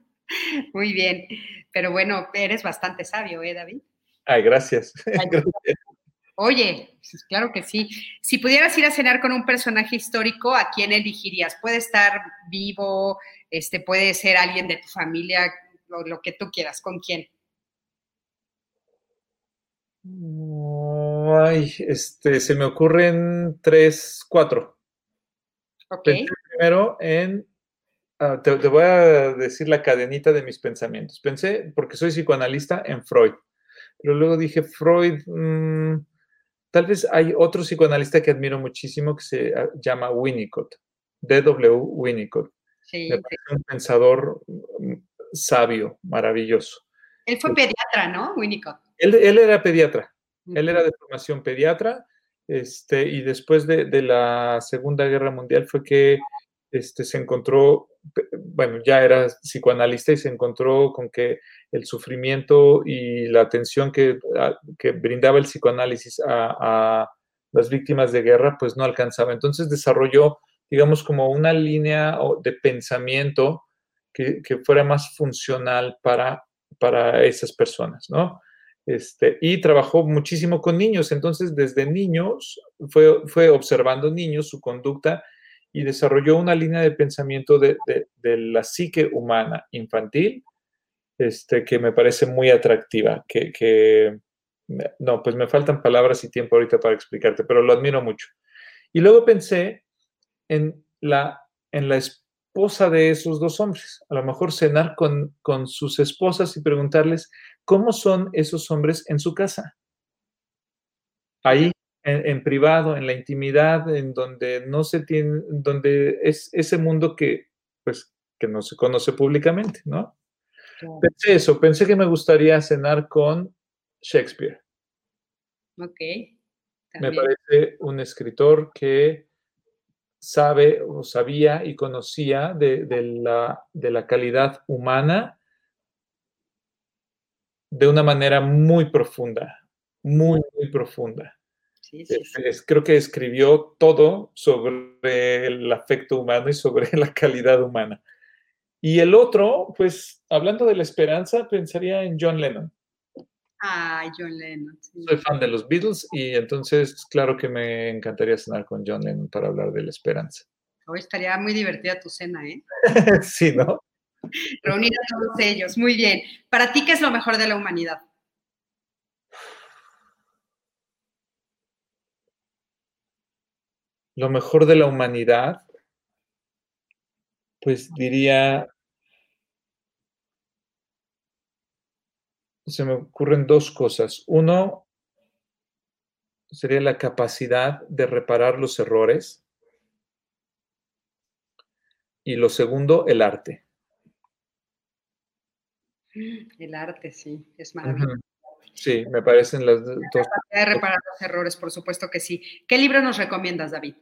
Muy bien, pero bueno, eres bastante sabio, ¿eh, David? Ay, [laughs] gracias. Oye, pues claro que sí. Si pudieras ir a cenar con un personaje histórico, ¿a quién elegirías? Puede estar vivo, este, puede ser alguien de tu familia, lo, lo que tú quieras. ¿Con quién? Ay, este, se me ocurren tres, cuatro. Ok. primero en Ah, te, voy a decir la cadenita de mis pensamientos. Pensé, porque soy psicoanalista, en Freud. Pero luego dije, Freud, mm, tal vez hay otro psicoanalista que admiro muchísimo que se ah, llama Winnicott, D.W. Winnicott. Sí. un pensador mm, sabio, maravilloso. Él fue pediatra, ¿no? Winnicott. Él, era pediatra. Él era de formación pediatra. Este, y después de, de la Segunda Guerra Mundial fue que este, se encontró, bueno, ya era psicoanalista y se encontró con que el sufrimiento y la atención que, que brindaba el psicoanálisis a, las víctimas de guerra, pues no alcanzaba. Entonces desarrolló, digamos, como una línea de pensamiento que, fuera más funcional para, para esas personas, ¿no? Este, y trabajó muchísimo con niños, entonces desde niños fue, fue observando niños, su conducta, y desarrolló una línea de pensamiento de, la psique humana infantil este, que me parece muy atractiva, que, no, pues me faltan palabras y tiempo ahorita para explicarte, pero lo admiro mucho. Y luego pensé en la, en la esposa de esos dos hombres, a lo mejor cenar con, con sus esposas y preguntarles cómo son esos hombres en su casa. Ahí, en, privado, en la intimidad, en donde no se tiene, donde es ese mundo que, pues, que no se conoce públicamente, ¿no? Pensé eso, pensé que me gustaría cenar con Shakespeare. Ok. Me parece un escritor que sabe o sabía y conocía de, la, de la calidad humana de una manera muy profunda, muy, muy profunda. Creo que escribió todo sobre el afecto humano y sobre [laughs] la calidad humana. Y el otro, pues hablando de la esperanza, pensaría en John Lennon. Ah, John Lennon. Soy fan de los Beatles y entonces, claro que me encantaría cenar con John Lennon para hablar de la esperanza. Hoy estaría muy divertida tu cena, ¿eh? [laughs] sí, ¿no? Reunir a todos ellos. Muy bien. ¿Para ti qué es lo mejor de la humanidad? Lo mejor de la humanidad, pues diría, se me ocurren dos cosas. Uno sería la capacidad de reparar los errores. Y lo segundo, el arte. El arte, sí, es maravilloso. Sí, me parecen las dos. de reparar los errores, por supuesto que sí. ¿Qué libro nos recomiendas, David?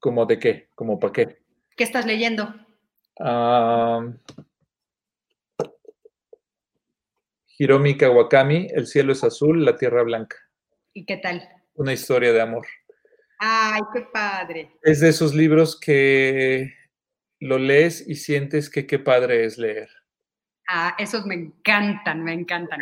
¿Cómo de qué? ¿Cómo para qué? ¿Qué estás leyendo? Hiromi Kawakami, El cielo es azul, la tierra blanca. ¿Y qué tal? Una historia de amor. Ay, qué padre. Es de esos libros que lo lees y sientes que qué padre es leer. Ah, esos me encantan, me encantan.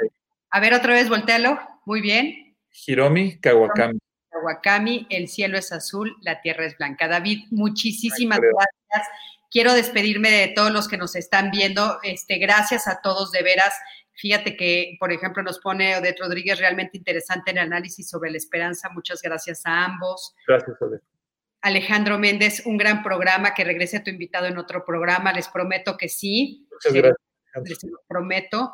A ver, otra vez, voltealo. Muy bien. Hiromi Kawakami. Kawakami, el cielo es azul, la tierra es blanca. David, muchísimas gracias. Quiero despedirme de todos los que nos están viendo. Este, gracias a todos, de veras. Fíjate que, por ejemplo, nos pone Odette Rodríguez realmente interesante el análisis sobre la esperanza. Muchas gracias a ambos. Gracias, Odette. Alejandro Méndez, un gran programa, que regrese a tu invitado en otro programa, les prometo que sí. Muchas gracias. Les, prometo.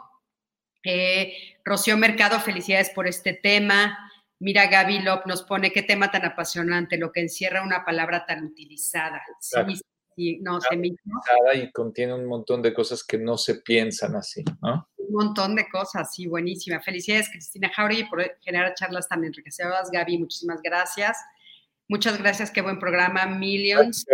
Eh, Rocío Mercado, felicidades por este tema. Mira, Gaby Lop nos pone qué tema tan apasionante, lo que encierra una palabra tan utilizada. Sí, sí, no, se me... Y contiene un montón de cosas que no se piensan así, ¿no? Un montón de cosas, sí, buenísima. Felicidades, Cristina Jauregui, por generar charlas tan enriquecedoras. Gaby, muchísimas gracias. Muchas gracias, qué buen programa, Millions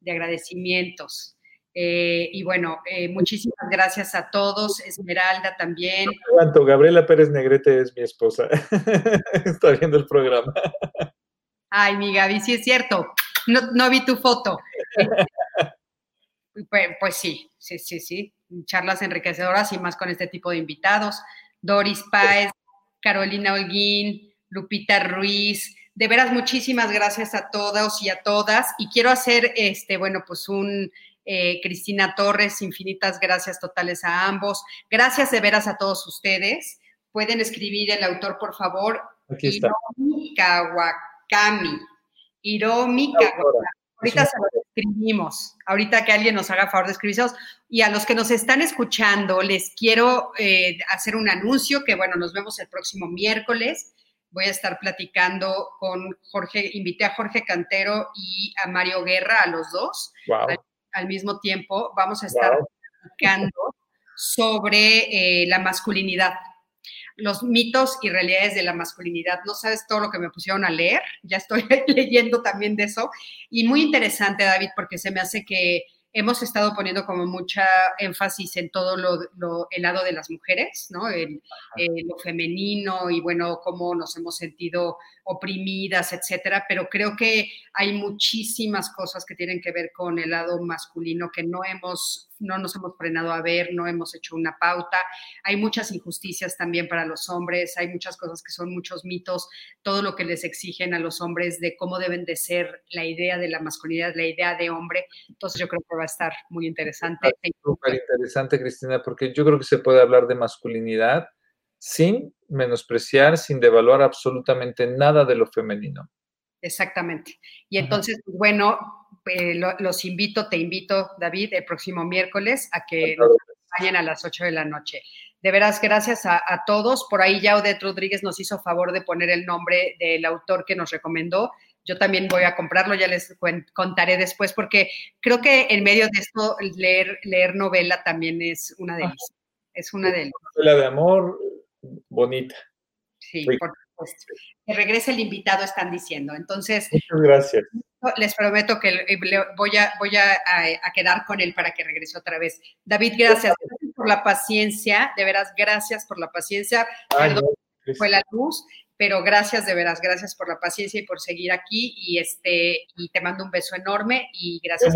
de agradecimientos. Eh, y bueno, eh, muchísimas gracias a todos, Esmeralda también. No Gabriela Pérez Negrete es mi esposa. [laughs] Está viendo el programa. Ay, mi Gaby, sí es cierto. No, vi tu foto. [laughs] pues, pues, sí, sí, sí, sí. Charlas enriquecedoras y más con este tipo de invitados. Doris Páez, Carolina Holguín, Lupita Ruiz, de veras, muchísimas gracias a todos y a todas. Y quiero hacer, este, bueno, pues un eh, Cristina Torres, infinitas gracias totales a ambos. Gracias de veras a todos ustedes. Pueden escribir el autor, por favor. Aquí está. Hiromi Kawakami. Hiromi Kawakami. Ahorita se lo escribimos. Ahorita que alguien nos haga favor de escribirlos. Y a los que nos están escuchando, les quiero eh, hacer un anuncio que, bueno, nos vemos el próximo miércoles voy a estar platicando con Jorge, invité a Jorge Cantero y a Mario Guerra, a los dos, al, mismo tiempo. Vamos a estar platicando sobre eh, la masculinidad, los mitos y realidades de la masculinidad. No sabes todo lo que me pusieron a leer, ya estoy [laughs] leyendo también de eso. Y muy interesante, David, porque se me hace que hemos estado poniendo como mucha énfasis en todo lo, el lado de las mujeres, ¿no? El, lo femenino y bueno, cómo nos hemos sentido oprimidas, etcétera, pero creo que hay muchísimas cosas que tienen que ver con el lado masculino que no hemos, no nos hemos frenado a ver, no hemos hecho una pauta. Hay muchas injusticias también para los hombres, hay muchas cosas que son muchos mitos, todo lo que les exigen a los hombres de cómo deben de ser la idea de la masculinidad, la idea de hombre. Entonces yo creo que va a estar muy interesante. Interesante, Cristina, porque yo creo que se puede hablar de masculinidad sin menospreciar, sin devaluar absolutamente nada de lo femenino. Exactamente. Y entonces, bueno, eh, los invito, te invito, David, el próximo miércoles a que nos acompañen a las 8 de la noche. De veras, gracias a, todos. Por ahí ya Odette Rodríguez nos hizo favor de poner el nombre del autor que nos recomendó. Yo también voy a comprarlo, ya les contaré después, porque creo que en medio de esto leer, leer novela también es una delicia. Es una delicia. Novela de amor, bonita. Sí, por supuesto. Que regrese el invitado, están diciendo. Entonces, muchas gracias. Les prometo que voy a, voy a, quedar con él para que regrese otra vez. David, gracias. por la paciencia, de veras, gracias por la paciencia. Perdón, fue la luz, pero gracias de veras, gracias por la paciencia y por seguir aquí y este y te mando un beso enorme y gracias.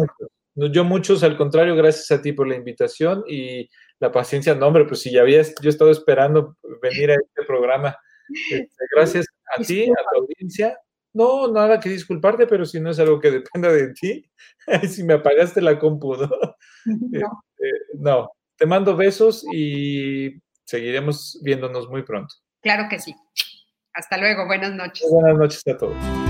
Yo muchos, al contrario, gracias a ti por la invitación y la paciencia, no, hombre, pues si ya había, yo he estado esperando venir a este programa. Este, [laughs] gracias a ti, a la audiencia. No, nada que disculparte, pero si no es algo que dependa de ti, [laughs] si me apagaste la compu, ¿no? [laughs] No. Este, no. Te mando besos y seguiremos viéndonos muy pronto. Claro que sí. Hasta luego, buenas noches. Buenas noches a todos.